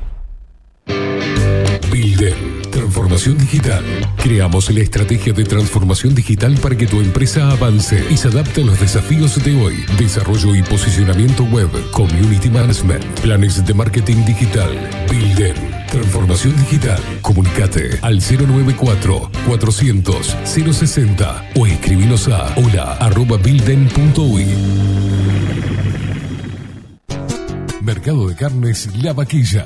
Bilden, Transformación digital. Creamos la estrategia de transformación digital para que tu empresa avance y se adapte a los desafíos de hoy. Desarrollo y posicionamiento web, community management, planes de marketing digital, Builden. Transformación digital. Comunicate al 094 400 060 o escribinos a hola arroba builden.uy. Mercado de Carnes La Vaquilla.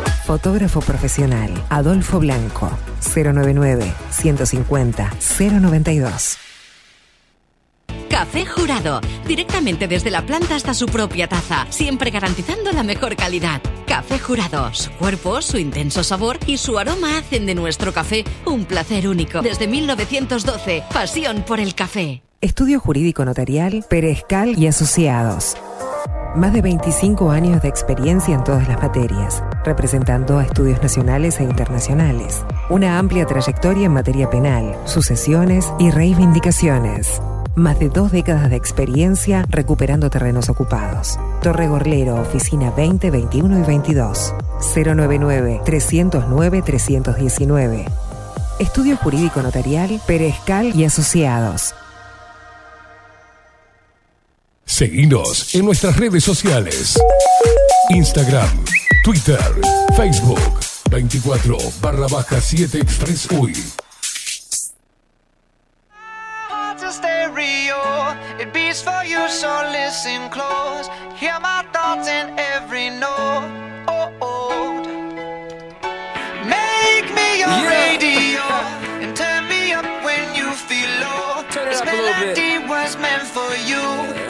Fotógrafo profesional, Adolfo Blanco, 099 150 092. Café Jurado, directamente desde la planta hasta su propia taza, siempre garantizando la mejor calidad. Café Jurado, su cuerpo, su intenso sabor y su aroma hacen de nuestro café un placer único. Desde 1912, pasión por el café. Estudio Jurídico Notarial, Perezcal y Asociados. Más de 25 años de experiencia en todas las materias, representando a estudios nacionales e internacionales. Una amplia trayectoria en materia penal, sucesiones y reivindicaciones. Más de dos décadas de experiencia recuperando terrenos ocupados. Torre Gorlero, oficina 20, 21 y 22. 099-309-319. Estudio Jurídico Notarial, Perezcal y Asociados. Seguinos en nuestras redes sociales. Instagram, Twitter, Facebook, 24 barra baja 7 Express UI. heart's a stereo. It beats for you, so listen close. Hear my thoughts in every note. Oh, oh. Make me your Yeah. radio and turn me up when you feel low. Turn it this up a little bit. melody was meant for you.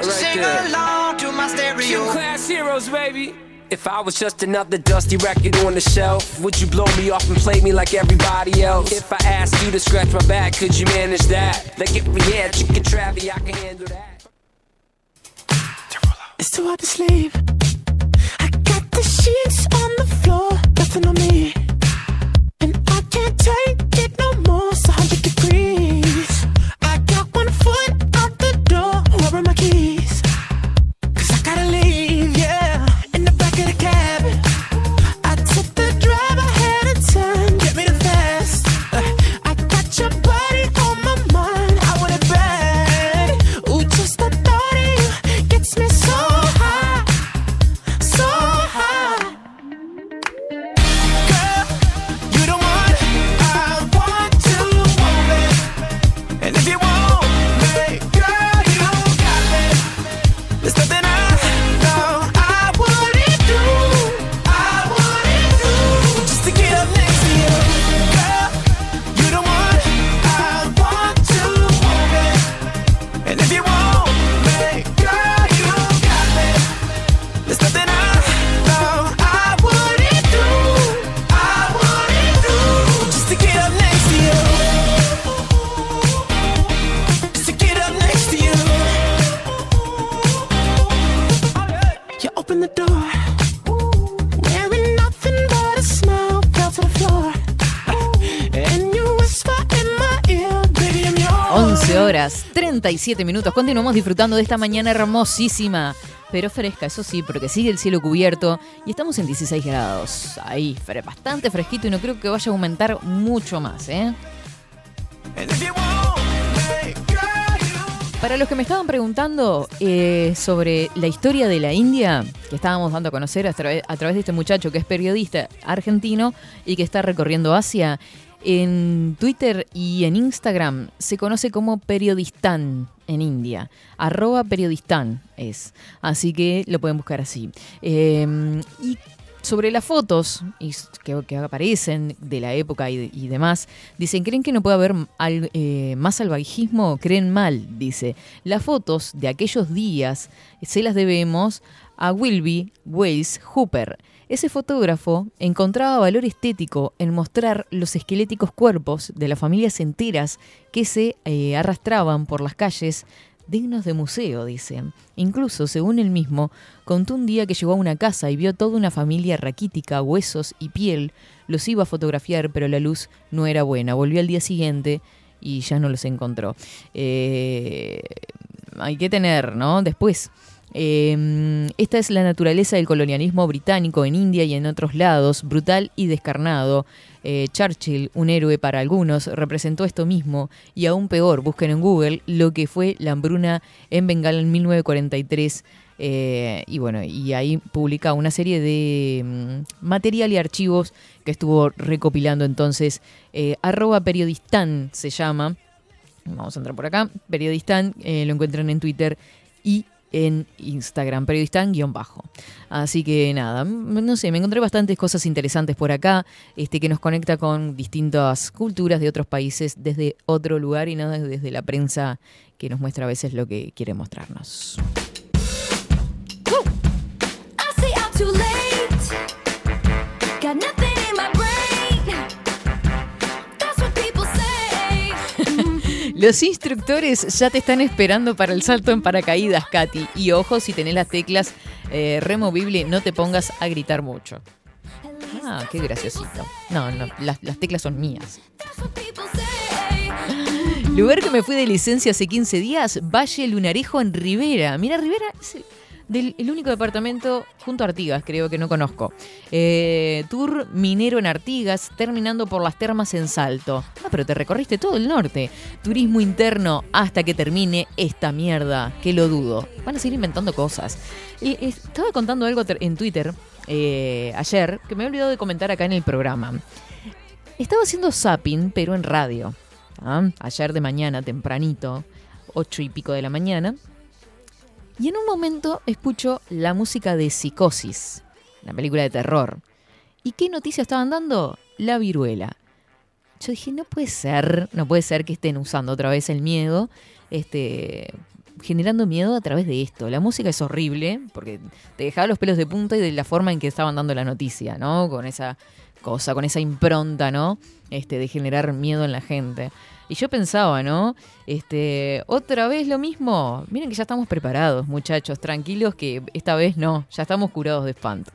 So right sing there. along to my stereo. Q class heroes, baby. If I was just another dusty record on the shelf, would you blow me off and play me like everybody else? If I asked you to scratch my back, could you manage that? Like if we had chicken Travie, I can handle that. It's too hard to sleep. I got the sheets on the floor, nothing on me. And I can't take it no more. It's 100 degrees. 37 minutos. Continuamos disfrutando de esta mañana hermosísima, pero fresca, eso sí, porque sigue el cielo cubierto y estamos en 16 grados. Ahí, bastante fresquito y no creo que vaya a aumentar mucho más, ¿eh? Para los que me estaban preguntando eh, sobre la historia de la India, que estábamos dando a conocer a, través- a través de este muchacho que es periodista argentino y que está recorriendo Asia, En Twitter y en Instagram se conoce como Periodistán en India. Arroba Periodistán es. Así que lo pueden buscar así. Eh, y sobre las fotos que, aparecen de la época y, de- y demás, dicen, ¿creen que no puede haber eh, más salvajismo? Creen mal, dice. Las fotos de aquellos días se las debemos a Wilby Wales Hooper. Ese fotógrafo encontraba valor estético en mostrar los esqueléticos cuerpos de las familias enteras que se eh, arrastraban por las calles dignos de museo, dice. Incluso, según él mismo, contó un día que llegó a una casa y vio toda una familia raquítica, huesos y piel. Los iba a fotografiar, pero la luz no era buena. Volvió al día siguiente y ya no los encontró. Eh, hay que tener, ¿no? Después. Eh, esta es la naturaleza del colonialismo británico en India y en otros lados, brutal y descarnado. Eh, Churchill, un héroe para algunos, representó esto mismo y aún peor, busquen en Google lo que fue la hambruna en Bengala en 1943 eh, y bueno, y ahí publica una serie de mm, material y archivos que estuvo recopilando entonces. Eh, arroba periodistán se llama. Vamos a entrar por acá. Periodistán, lo encuentran en Twitter y en Instagram, periodistán-bajo. Así que nada, no sé, me encontré bastantes cosas interesantes por acá, este, que nos conecta con distintas culturas de otros países desde otro lugar y no desde la prensa que nos muestra a veces lo que quiere mostrarnos. I Los instructores ya te están esperando para el salto en paracaídas, Katy. Y ojo, si tenés las teclas eh, removible, no te pongas a gritar mucho. Ah, qué graciosito. No, no, las, las teclas son mías. Lugar que me fui de licencia hace 15 días, Valle Lunarejo en Rivera. Mira, Rivera es el, del- el único departamento junto a Artigas, creo que no conozco. Eh, tour minero en Artigas, terminando por las termas en Salto. Ah, pero te recorriste todo el norte. Turismo interno hasta que termine esta mierda, que lo dudo. Van a seguir inventando cosas. Estaba contando algo en Twitter eh, ayer que me he olvidado de comentar acá en el programa. Estaba haciendo zapping, pero en radio. ¿ah? Ayer de mañana, tempranito, ocho y pico de la mañana. Y en un momento escucho la música de Psicosis, la película de terror. ¿Y qué noticia estaban dando? La viruela. Yo dije, no puede ser, no puede ser que estén usando otra vez el miedo, este, generando miedo a través de esto. La música es horrible, porque te dejaba los pelos de punta y de la forma en que estaban dando la noticia, ¿no? Con esa cosa, con esa impronta, ¿no? Este, de generar miedo en la gente. Y yo pensaba, ¿no? Este, otra vez lo mismo. Miren que ya estamos preparados, muchachos, tranquilos que esta vez no, ya estamos curados de espanto.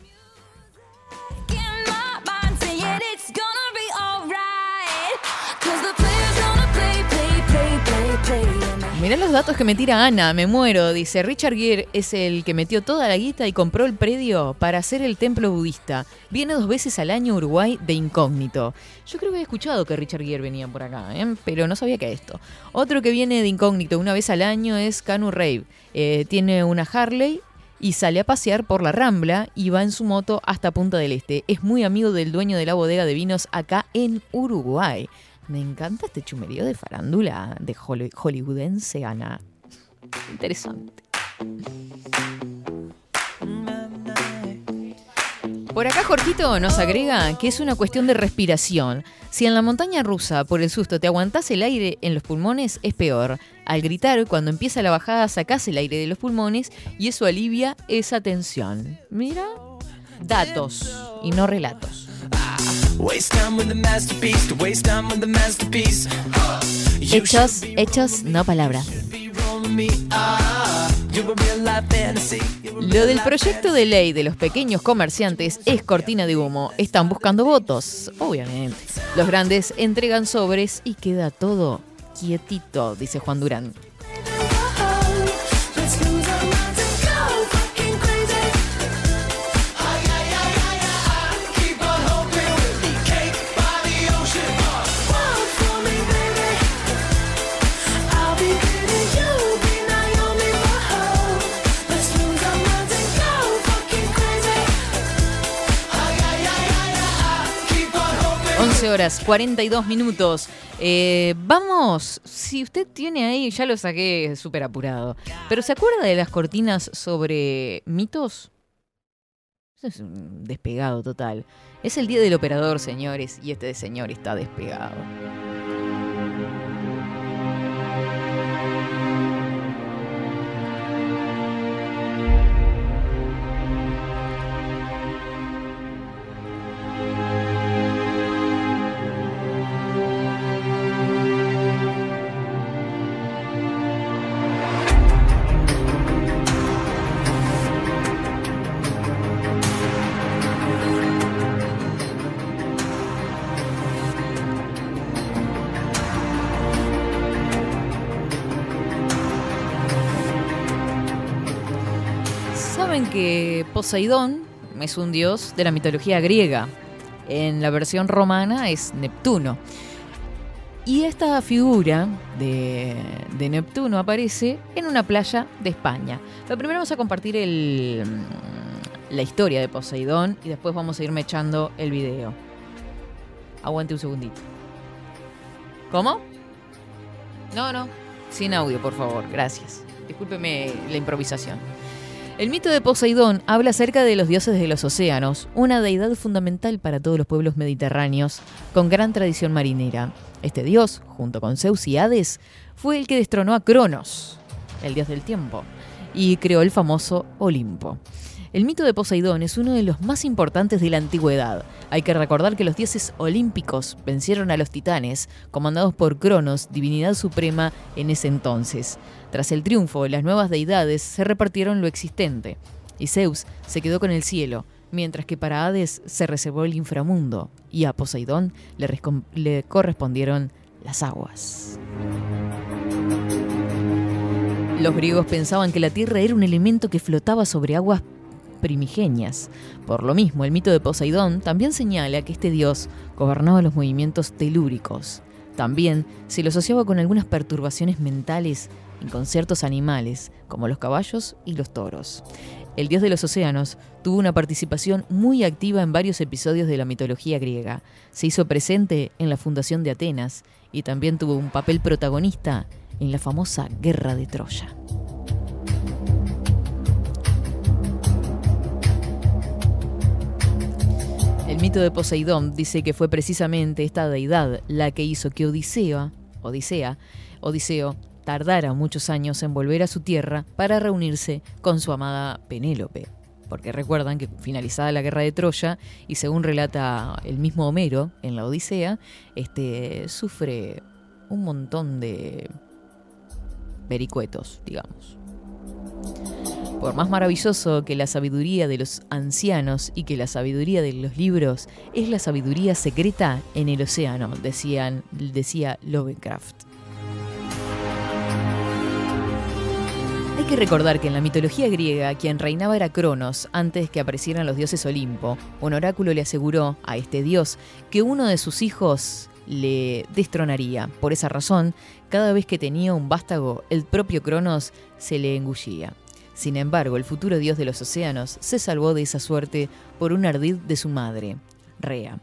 Mirá los datos que me tira Ana, me muero. Dice, Richard Gere es el que metió toda la guita y compró el predio para hacer el templo budista. Viene dos veces al año Uruguay de incógnito. Yo creo que había escuchado que Richard Gere venía por acá, ¿eh? pero no sabía que esto. Otro que viene de incógnito una vez al año es Canu Rave. Eh, tiene una Harley y sale a pasear por la Rambla y va en su moto hasta Punta del Este. Es muy amigo del dueño de la bodega de vinos acá en Uruguay. Me encanta este chumerío de farándula de Holly- hollywoodense, Ana. Interesante. Por acá Jorgito nos agrega que es una cuestión de respiración. Si en la montaña rusa por el susto te aguantás el aire en los pulmones, es peor. Al gritar, cuando empieza la bajada, sacás el aire de los pulmones y eso alivia esa tensión. Mira, datos y no relatos. Hechos, hechos, no palabras. Lo del proyecto de ley de los pequeños comerciantes es cortina de humo. Están buscando votos, obviamente. Los grandes entregan sobres y queda todo quietito, dice Juan Durán. horas 42 minutos. Eh, vamos, si usted tiene ahí, ya lo saqué súper apurado, pero ¿se acuerda de las cortinas sobre mitos? Eso es un despegado total. Es el día del operador, señores, y este señor está despegado. Poseidón es un dios de la mitología griega. En la versión romana es Neptuno. Y esta figura de, de Neptuno aparece en una playa de España. Pero primero vamos a compartir el, mm, la historia de Poseidón y después vamos a irme echando el video. Aguante un segundito. ¿Cómo? No, no. Sin audio, por favor. Gracias. Discúlpeme la improvisación. El mito de Poseidón habla acerca de los dioses de los océanos, una deidad fundamental para todos los pueblos mediterráneos, con gran tradición marinera. Este dios, junto con Zeus y Hades, fue el que destronó a Cronos, el dios del tiempo, y creó el famoso Olimpo. El mito de Poseidón es uno de los más importantes de la antigüedad. Hay que recordar que los dioses olímpicos vencieron a los titanes, comandados por Cronos, divinidad suprema en ese entonces. Tras el triunfo, las nuevas deidades se repartieron lo existente, y Zeus se quedó con el cielo, mientras que para Hades se reservó el inframundo, y a Poseidón le, le correspondieron las aguas. Los griegos pensaban que la tierra era un elemento que flotaba sobre aguas primigenias. Por lo mismo, el mito de Poseidón también señala que este dios gobernaba los movimientos telúricos. También se lo asociaba con algunas perturbaciones mentales y con ciertos animales, como los caballos y los toros. El dios de los océanos tuvo una participación muy activa en varios episodios de la mitología griega. Se hizo presente en la fundación de Atenas y también tuvo un papel protagonista en la famosa Guerra de Troya. El mito de Poseidón dice que fue precisamente esta deidad la que hizo que Odisea, Odisea, Odiseo tardara muchos años en volver a su tierra para reunirse con su amada Penélope. Porque recuerdan que finalizada la guerra de Troya, y según relata el mismo Homero en la Odisea, este sufre un montón de vericuetos, digamos. Por más maravilloso que la sabiduría de los ancianos y que la sabiduría de los libros es la sabiduría secreta en el océano, decían, decía Lovecraft. Hay que recordar que en la mitología griega quien reinaba era Cronos antes que aparecieran los dioses Olimpo. Un oráculo le aseguró a este dios que uno de sus hijos le destronaría. Por esa razón, cada vez que tenía un vástago, el propio Cronos se le engullía. Sin embargo, el futuro dios de los océanos se salvó de esa suerte por un ardid de su madre, Rea.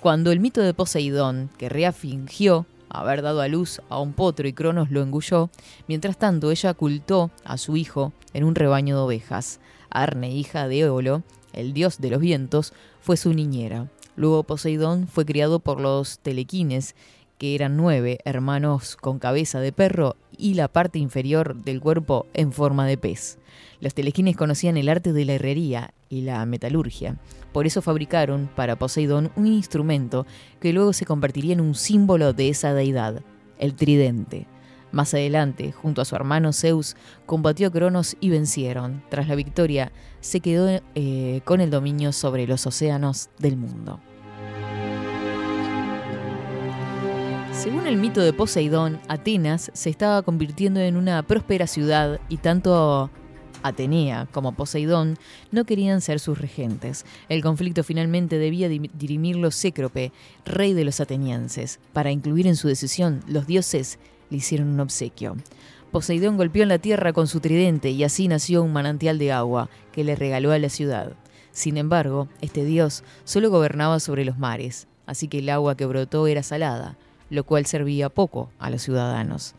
Cuando el mito de Poseidón, que Rea fingió haber dado a luz a un potro y Cronos lo engulló, mientras tanto ella ocultó a su hijo en un rebaño de ovejas. Arne, hija de Eolo, el dios de los vientos, fue su niñera. Luego Poseidón fue criado por los telequines, que eran nueve hermanos con cabeza de perro y la parte inferior del cuerpo en forma de pez. Los telequines conocían el arte de la herrería y la metalurgia. Por eso fabricaron para Poseidón un instrumento que luego se convertiría en un símbolo de esa deidad, el tridente. Más adelante, junto a su hermano Zeus, combatió a Cronos y vencieron. Tras la victoria, se quedó eh, con el dominio sobre los océanos del mundo. Según el mito de Poseidón, Atenas se estaba convirtiendo en una próspera ciudad y tanto Atenea como Poseidón no querían ser sus regentes. El conflicto finalmente debía di- dirimirlo Cécrope, rey de los atenienses. Para incluir en su decisión, los dioses le hicieron un obsequio. Poseidón golpeó en la tierra con su tridente y así nació un manantial de agua que le regaló a la ciudad. Sin embargo, este dios solo gobernaba sobre los mares. así que el agua que brotó era salada, lo cual servía poco a los ciudadanos.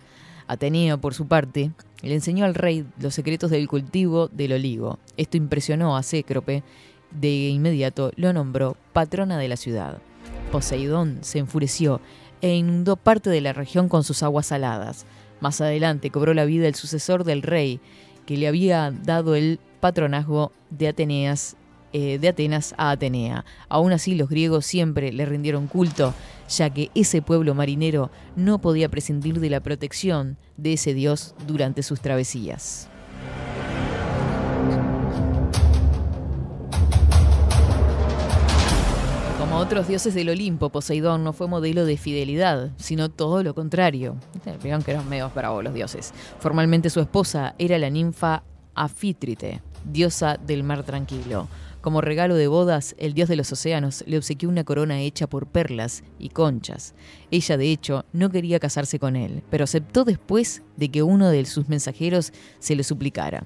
Atenea, por su parte, le enseñó al rey los secretos del cultivo del olivo. Esto impresionó a Cécrope, de inmediato lo nombró patrona de la ciudad. Poseidón se enfureció e inundó parte de la región con sus aguas saladas. Más adelante cobró la vida el sucesor del rey, que le había dado el patronazgo de Ateneas eh, de Atenas a Atenea. Aún así, los griegos siempre le rindieron culto, ya que ese pueblo marinero no podía prescindir de la protección de ese dios durante sus travesías. Como otros dioses del Olimpo, Poseidón no fue modelo de fidelidad, sino todo lo contrario. Vieron que eran medios bravos los dioses. Formalmente su esposa era la ninfa Afítrite, diosa del mar tranquilo. Como regalo de bodas, el dios de los océanos le obsequió una corona hecha por perlas y conchas. Ella, de hecho, no quería casarse con él, pero aceptó después de que uno de sus mensajeros se lo suplicara.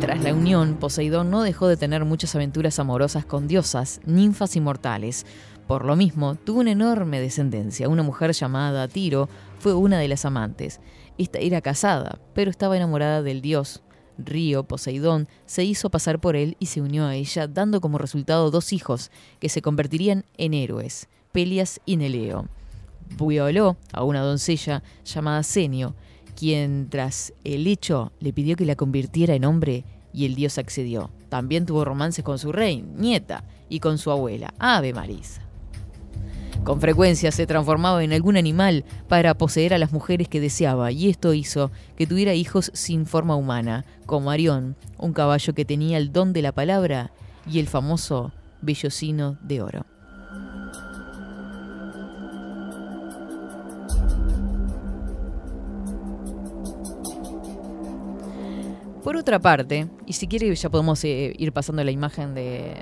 Tras la unión, Poseidón no dejó de tener muchas aventuras amorosas con diosas, ninfas y mortales. Por lo mismo, tuvo una enorme descendencia. Una mujer llamada Tiro fue una de las amantes. Esta era casada, pero estaba enamorada del dios. Río, Poseidón, se hizo pasar por él y se unió a ella, dando como resultado dos hijos, que se convertirían en héroes, Pelias y Neleo. Violó a una doncella llamada Senio, quien tras el hecho le pidió que la convirtiera en hombre y el dios accedió. También tuvo romances con su rey, nieta, y con su abuela, Ave Marisa. Con frecuencia se transformaba en algún animal para poseer a las mujeres que deseaba, y esto hizo que tuviera hijos sin forma humana, como Arión, un caballo que tenía el don de la palabra y el famoso vellocino de oro. Por otra parte, y si quiere ya podemos eh, ir pasando la imagen de,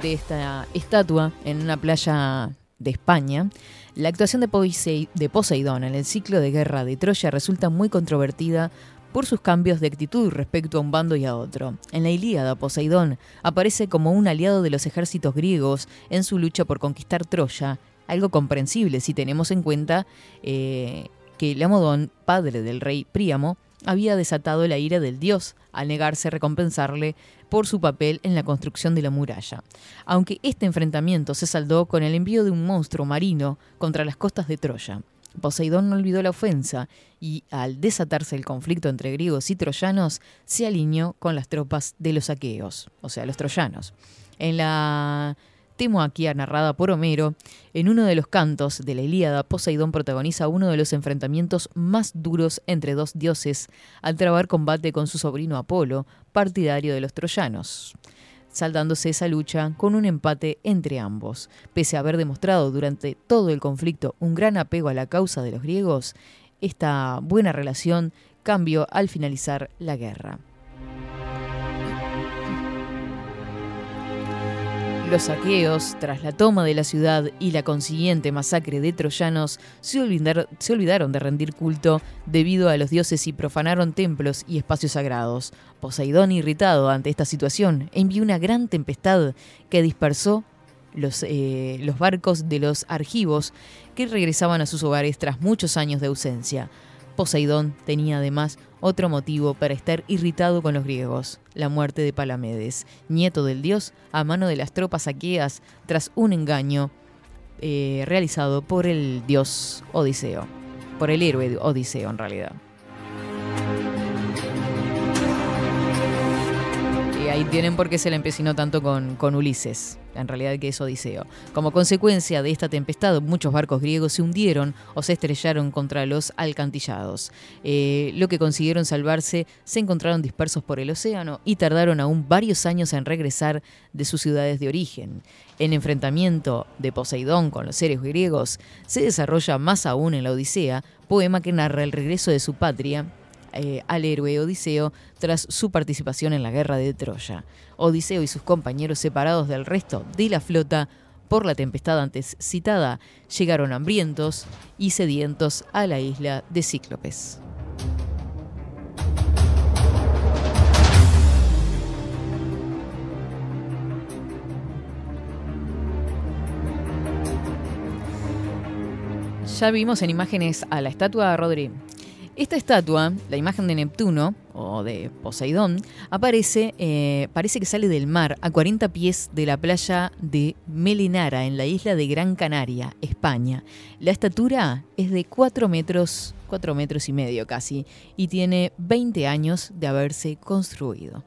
de esta estatua en una playa de España, la actuación de, Poseidón en el ciclo de guerra de Troya resulta muy controvertida por sus cambios de actitud respecto a un bando y a otro. En la Ilíada, Poseidón aparece como un aliado de los ejércitos griegos en su lucha por conquistar Troya, algo comprensible si tenemos en cuenta eh, que Lamodón, padre del rey Príamo, había desatado la ira del dios al negarse a recompensarle por su papel en la construcción de la muralla. Aunque este enfrentamiento se saldó con el envío de un monstruo marino contra las costas de Troya. Poseidón no olvidó la ofensa y, al desatarse el conflicto entre griegos y troyanos, se alineó con las tropas de los aqueos, o sea, los troyanos. En la Temoaquia, narrada por Homero, en uno de los cantos de la Ilíada, Poseidón protagoniza uno de los enfrentamientos más duros entre dos dioses al trabar combate con su sobrino Apolo, partidario de los troyanos saldándose esa lucha con un empate entre ambos. Pese a haber demostrado durante todo el conflicto un gran apego a la causa de los griegos, esta buena relación cambió al finalizar la guerra. Los aqueos, tras la toma de la ciudad y la consiguiente masacre de troyanos, se olvidaron de rendir culto debido a los dioses y profanaron templos y espacios sagrados. Poseidón, irritado ante esta situación, envió una gran tempestad que dispersó los, eh, los barcos de los argivos que regresaban a sus hogares tras muchos años de ausencia. Poseidón tenía además otro motivo para estar irritado con los griegos, la muerte de Palamedes, nieto del dios, a mano de las tropas aqueas tras un engaño eh, realizado por el dios Odiseo, por el héroe Odiseo en realidad. Y ahí tienen por qué se le empecinó tanto con, con Ulises, en realidad que es Odiseo. Como consecuencia de esta tempestad, muchos barcos griegos se hundieron o se estrellaron contra los alcantillados. Eh, lo que consiguieron salvarse se encontraron dispersos por el océano y tardaron aún varios años en regresar de sus ciudades de origen. En enfrentamiento de Poseidón con los seres griegos se desarrolla más aún en la Odisea, poema que narra el regreso de su patria eh, al héroe Odiseo tras su participación en la guerra de Troya. Odiseo y sus compañeros separados del resto de la flota por la tempestad antes citada llegaron hambrientos y sedientos a la isla de Cíclopes. Ya vimos en imágenes a la estatua de Rodri, esta estatua, la imagen de Neptuno o de Poseidón, aparece, eh, parece que sale del mar a 40 pies de la playa de Melenara, en la isla de Gran Canaria, España. La estatura es de 4 metros, 4 metros y medio casi, y tiene 20 años de haberse construido.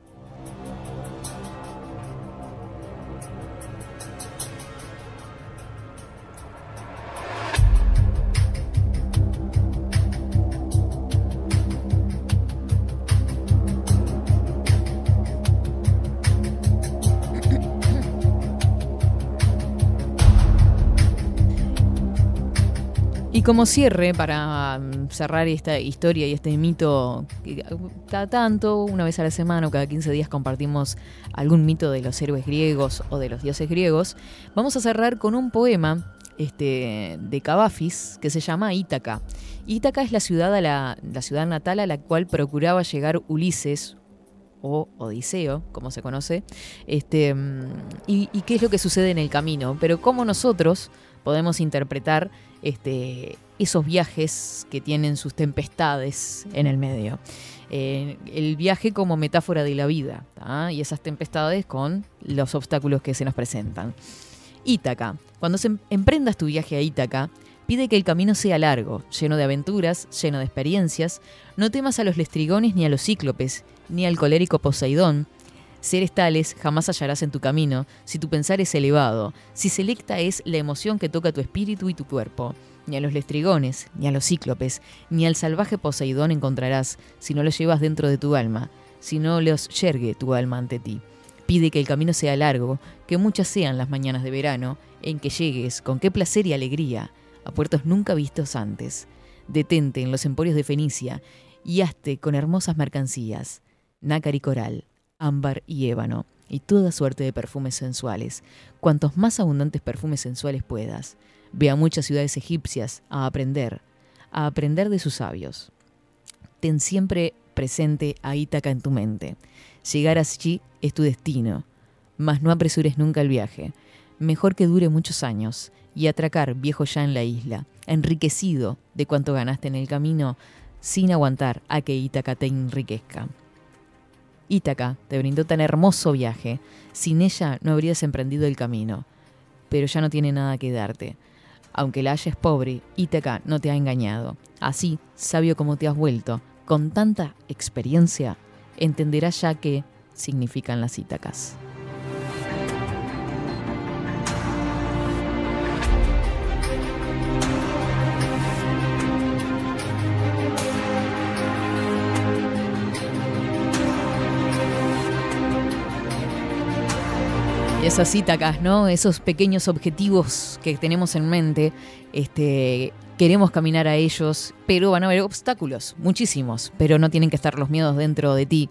Como cierre, para mm, cerrar esta historia y este mito, que cada tanto, una vez a la semana o cada 15 días compartimos algún mito de los héroes griegos o de los dioses griegos, vamos a cerrar con un poema este, de Cavafis que se llama Ítaca. Ítaca es la ciudad, la, ciudad natal a la cual procuraba llegar Ulises, o Odiseo, como se conoce, este, mm, y, y qué es lo que sucede en el camino, pero cómo nosotros podemos interpretar este, esos viajes que tienen sus tempestades en el medio. Eh, el viaje como metáfora de la vida y esas tempestades con los obstáculos que se nos presentan. Ítaca. Cuando se em- emprendas tu viaje a Ítaca, pide que el camino sea largo, lleno de aventuras, lleno de experiencias. No temas a los lestrigones ni a los cíclopes, ni al colérico Poseidón. Seres tales jamás hallarás en tu camino si tu pensar es elevado, si selecta es la emoción que toca tu espíritu y tu cuerpo. Ni a los lestrigones, ni a los cíclopes, ni al salvaje Poseidón encontrarás si no los llevas dentro de tu alma, si no los yergue tu alma ante ti. Pide que el camino sea largo, que muchas sean las mañanas de verano, en que llegues con qué placer y alegría a puertos nunca vistos antes. Detente en los emporios de Fenicia y hazte con hermosas mercancías, nácar y coral, ámbar y ébano, y toda suerte de perfumes sensuales, cuantos más abundantes perfumes sensuales puedas. Ve a muchas ciudades egipcias a aprender, a aprender de sus sabios. Ten siempre presente a Ítaca en tu mente. Llegar allí es tu destino, mas no apresures nunca el viaje. Mejor que dure muchos años y atracar viejo ya en la isla, enriquecido de cuanto ganaste en el camino, sin aguantar a que Ítaca te enriquezca. Ítaca te brindó tan hermoso viaje, sin ella no habrías emprendido el camino, pero ya no tiene nada que darte. Aunque la halles pobre, Ítaca no te ha engañado. Así, sabio como te has vuelto, con tanta experiencia, entenderás ya qué significan las Ítacas. Esas Ítacas, ¿no? Esos pequeños objetivos que tenemos en mente, este, queremos caminar a ellos, pero van a haber obstáculos, muchísimos, pero no tienen que estar los miedos dentro de ti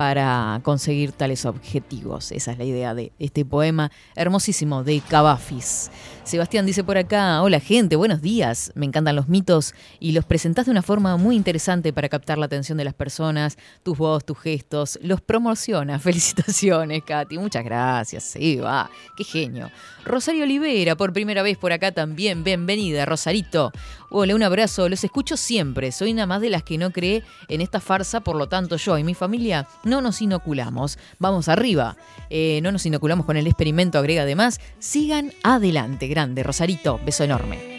para conseguir tales objetivos. Esa es la idea de este poema hermosísimo de Cavafis. Sebastián dice por acá, hola gente, buenos días. Me encantan los mitos y los presentás de una forma muy interesante para captar la atención de las personas, tus voz, tus gestos, los promociona. Felicitaciones, Katy. Muchas gracias. Sí. Qué genio. Rosario Olivera, por primera vez por acá también. Bienvenida, Rosarito. Hola, un abrazo. Los escucho siempre. Soy una más de las que no cree en esta farsa, por lo tanto yo y mi familia no nos inoculamos. Vamos arriba. Eh, no nos inoculamos con el experimento, agrega además. Sigan adelante. Grande, Rosarito. Beso enorme.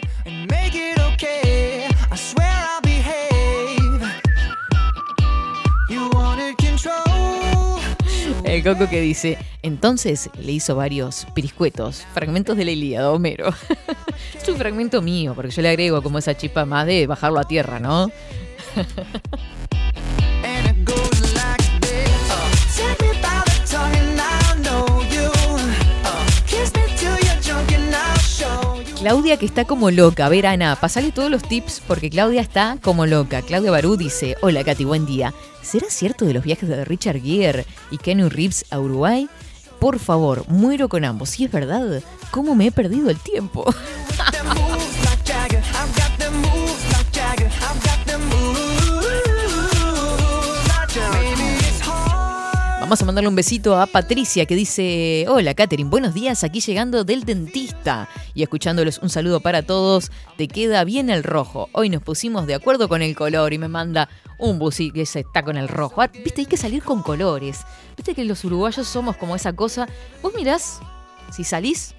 El Coco que dice, entonces le hizo varios piriscuetos, fragmentos de la Ilíada, Homero. es un fragmento mío, porque yo le agrego como esa chispa más de bajarlo a tierra, ¿no? Claudia que está como loca. A ver, Ana, pasale todos los tips porque Claudia está como loca. Claudia Barú dice, hola Katy, buen día. ¿Será cierto de los viajes de Richard Gere y Keanu Reeves a Uruguay? Por favor, muero con ambos. Si es verdad, ¿cómo me he perdido el tiempo? Vamos a mandarle un besito a Patricia que dice, hola Katherine, buenos días, aquí llegando del dentista y escuchándoles un saludo para todos, te queda bien el rojo. Hoy nos pusimos de acuerdo con el color y me manda un busi que se está con el rojo. Ah, Viste, hay que salir con colores. Viste que los uruguayos somos como esa cosa. Vos mirás, si salís,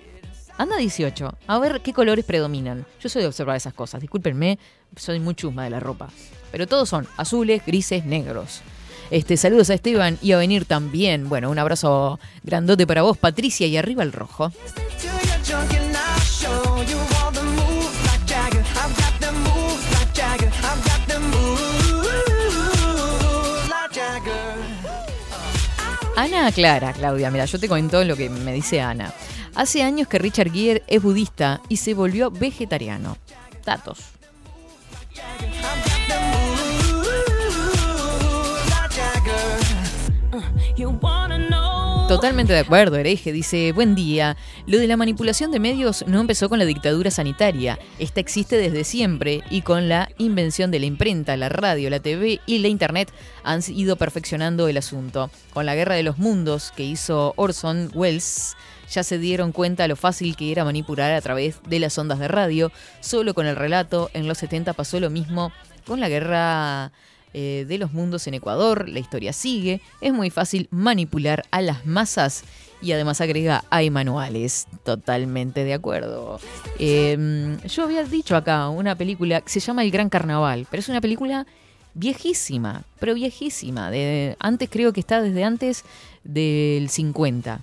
anda 18, a ver qué colores predominan. Yo soy de observar esas cosas, discúlpenme, soy muy chusma de la ropa. Pero todos son azules, grises, negros. Este, saludos a Esteban y a venir también. Bueno, un abrazo grandote para vos, Patricia, y arriba el rojo. Ana Clara, Claudia, mira, yo te cuento lo que me dice Ana. Hace años que Richard Gere es budista y se volvió vegetariano. Datos. Totalmente de acuerdo, hereje. Dice, buen día. Lo de la manipulación de medios no empezó con la dictadura sanitaria. Esta existe desde siempre y con la invención de la imprenta, la radio, la TV y la Internet han ido perfeccionando el asunto. Con la guerra de los mundos que hizo Orson Welles, ya se dieron cuenta lo fácil que era manipular a través de las ondas de radio. Solo con el relato, en los 70 pasó lo mismo con la guerra eh, de los mundos en Ecuador. La historia sigue. Es muy fácil manipular a las masas. Y además agrega, hay manuales. Totalmente de acuerdo. Eh, yo había dicho acá una película que se llama El Gran Carnaval, pero es una película viejísima, pero viejísima. De, antes creo que está desde antes del 50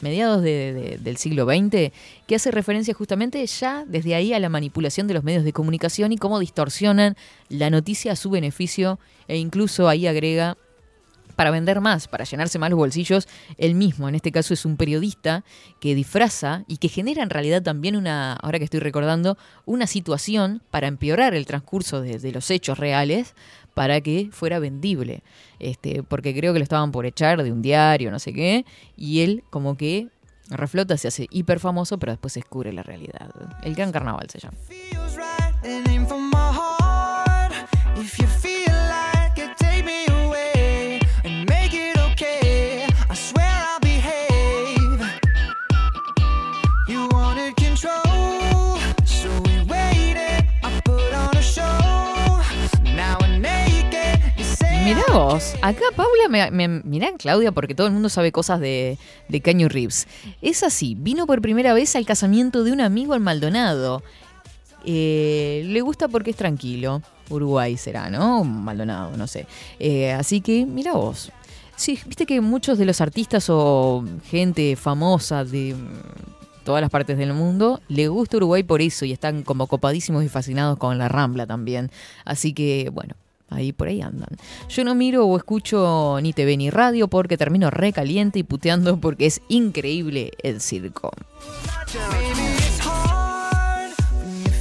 mediados de- de- del siglo XX, que hace referencia justamente ya desde ahí a la manipulación de los medios de comunicación y cómo distorsionan la noticia a su beneficio e incluso ahí agrega para vender más, para llenarse más los bolsillos, él mismo, en este caso es un periodista que disfraza y que genera en realidad también una, ahora que estoy recordando, una situación para empeorar el transcurso de los hechos reales para que fuera vendible. Este, porque creo que lo estaban por echar de un diario, no sé qué, y él como que reflota, se hace hiper famoso, pero después se descubre la realidad. El Gran Carnaval se llama. Acá Paula, me, me- Claudia, porque todo el mundo sabe cosas de, de Caño Reeves. Es así, vino por primera vez al casamiento de un amigo en Maldonado. Eh, le gusta porque es tranquilo. Uruguay será, ¿no? Maldonado, no sé. Eh, así que, mira vos. Sí, viste que muchos de los artistas o gente famosa de todas las partes del mundo le gusta Uruguay por eso y están como copadísimos y fascinados con la Rambla también. Así que, bueno, ahí por ahí andan. Yo no miro o escucho ni TV ni radio porque termino recaliente y puteando porque es increíble el circo. Maybe it's hard when you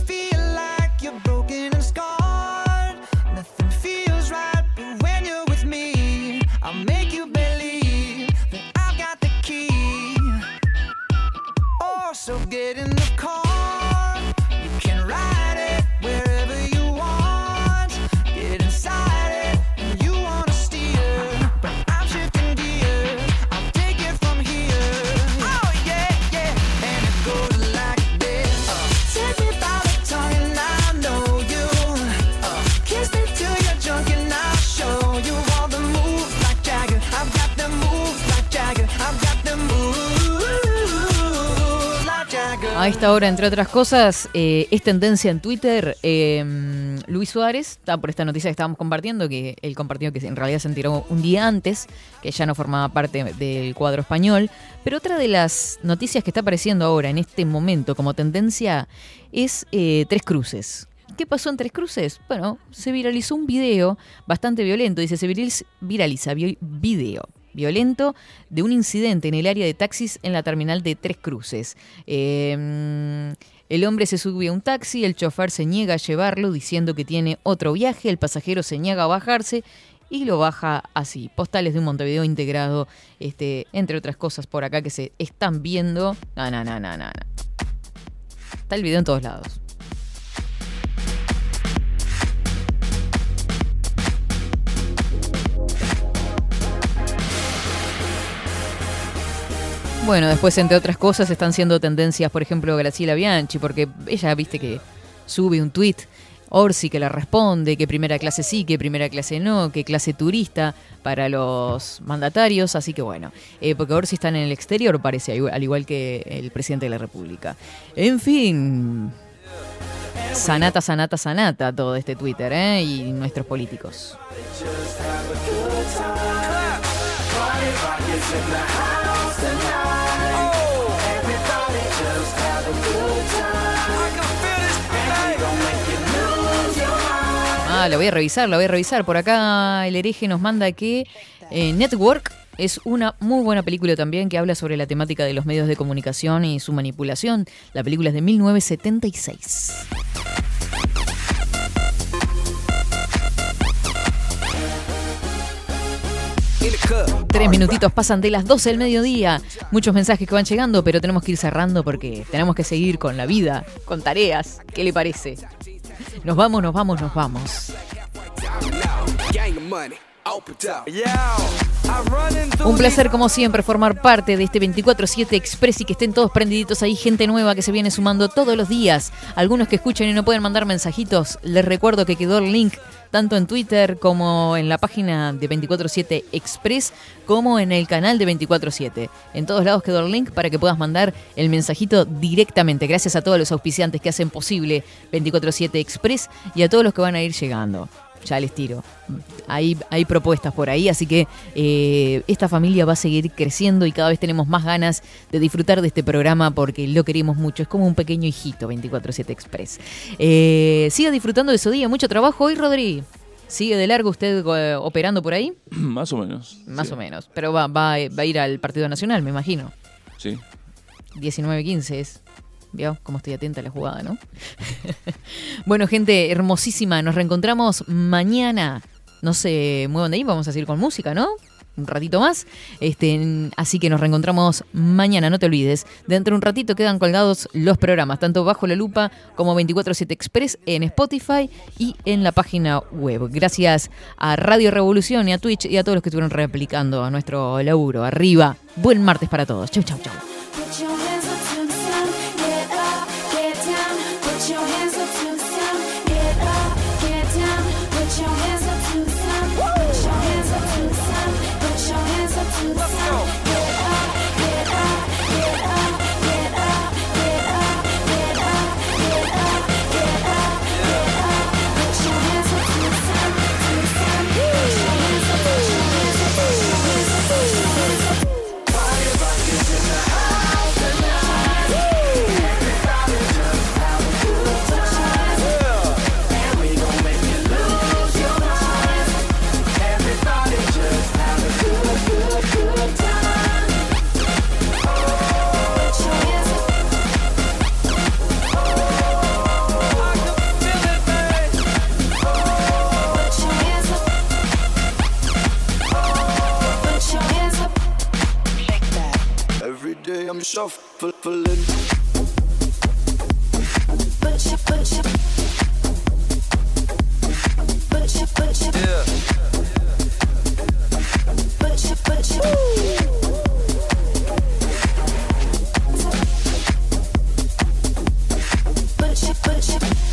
A esta hora, entre otras cosas, eh, es tendencia en Twitter. eh, Luis Suárez, está por esta noticia que estábamos compartiendo, que él compartió que en realidad se enteró un día antes, que ya no formaba parte del cuadro español. Pero otra de las noticias que está apareciendo ahora, en este momento, como tendencia, es eh, Tres Cruces. ¿Qué pasó en Tres Cruces? Bueno, se viralizó un video bastante violento. Dice, se viraliz- viraliza vi- video violento de un incidente en el área de taxis en la terminal de Tres Cruces. Eh, el hombre se sube a un taxi, el chofer se niega a llevarlo diciendo que tiene otro viaje, el pasajero se niega a bajarse y lo baja así. Postales de un Montevideo integrado, este, entre otras cosas por acá que se están viendo. No. no. Está el video en todos lados. Bueno, después, entre otras cosas, están siendo tendencias, por ejemplo, Graciela Bianchi, porque ella, viste que sube un tuit, Orsi que la responde, que primera clase sí, que primera clase no, que clase turista para los mandatarios, así que bueno, eh, porque Orsi está en el exterior, parece, al igual- al igual que el presidente de la República. En fin, sanata, sanata, sanata todo este Twitter, ¿eh? Y nuestros políticos. Ah, lo voy a revisar, lo voy a revisar. Por acá el hereje nos manda que eh, Network es una muy buena película también que habla sobre la temática de los medios de comunicación y su manipulación. La película es de 1976. Tres minutitos pasan de las 12 del mediodía. Muchos mensajes que van llegando, pero tenemos que ir cerrando porque tenemos que seguir con la vida, con tareas. ¿Qué le parece? Nos vamos, nos vamos, nos vamos. Un placer, como siempre, formar parte de este 24-7 Express y que estén todos prendiditos ahí. Gente nueva que se viene sumando todos los días. Algunos que escuchan y no pueden mandar mensajitos. Les recuerdo que quedó el link tanto en Twitter como en la página de 24-7 Express, como en el canal de 24-7. En todos lados quedó el link para que puedas mandar el mensajito directamente. Gracias a todos los auspiciantes que hacen posible 24-7 Express y a todos los que van a ir llegando. Ya les tiro. Hay, hay propuestas por ahí, así que eh, esta familia va a seguir creciendo y cada vez tenemos más ganas de disfrutar de este programa porque lo queremos mucho. Es como un pequeño hijito 24-7 Express. Eh, siga disfrutando de su día. Mucho trabajo hoy, Rodri. ¿Sigue de largo usted eh, operando por ahí? Más o menos. Más o menos. Pero va, va, va a ir al Partido Nacional, me imagino. Sí. 19-15 es. ¿Vio? Como estoy atenta a la jugada, ¿no? bueno, gente hermosísima, nos reencontramos mañana. No se muevan de ahí, vamos a seguir con música, ¿no? Un ratito más. Este, así que nos reencontramos mañana, no te olvides. Dentro de un ratito quedan colgados los programas, tanto bajo la lupa como 24-7 Express en Spotify y en la página web. Gracias a Radio Revolución y a Twitch y a todos los que estuvieron replicando a nuestro laburo. Arriba. Buen martes para todos. Chau, chau, chau. day I'm shuffling. Bunch of, of. Bunch. Yeah. Bunch of,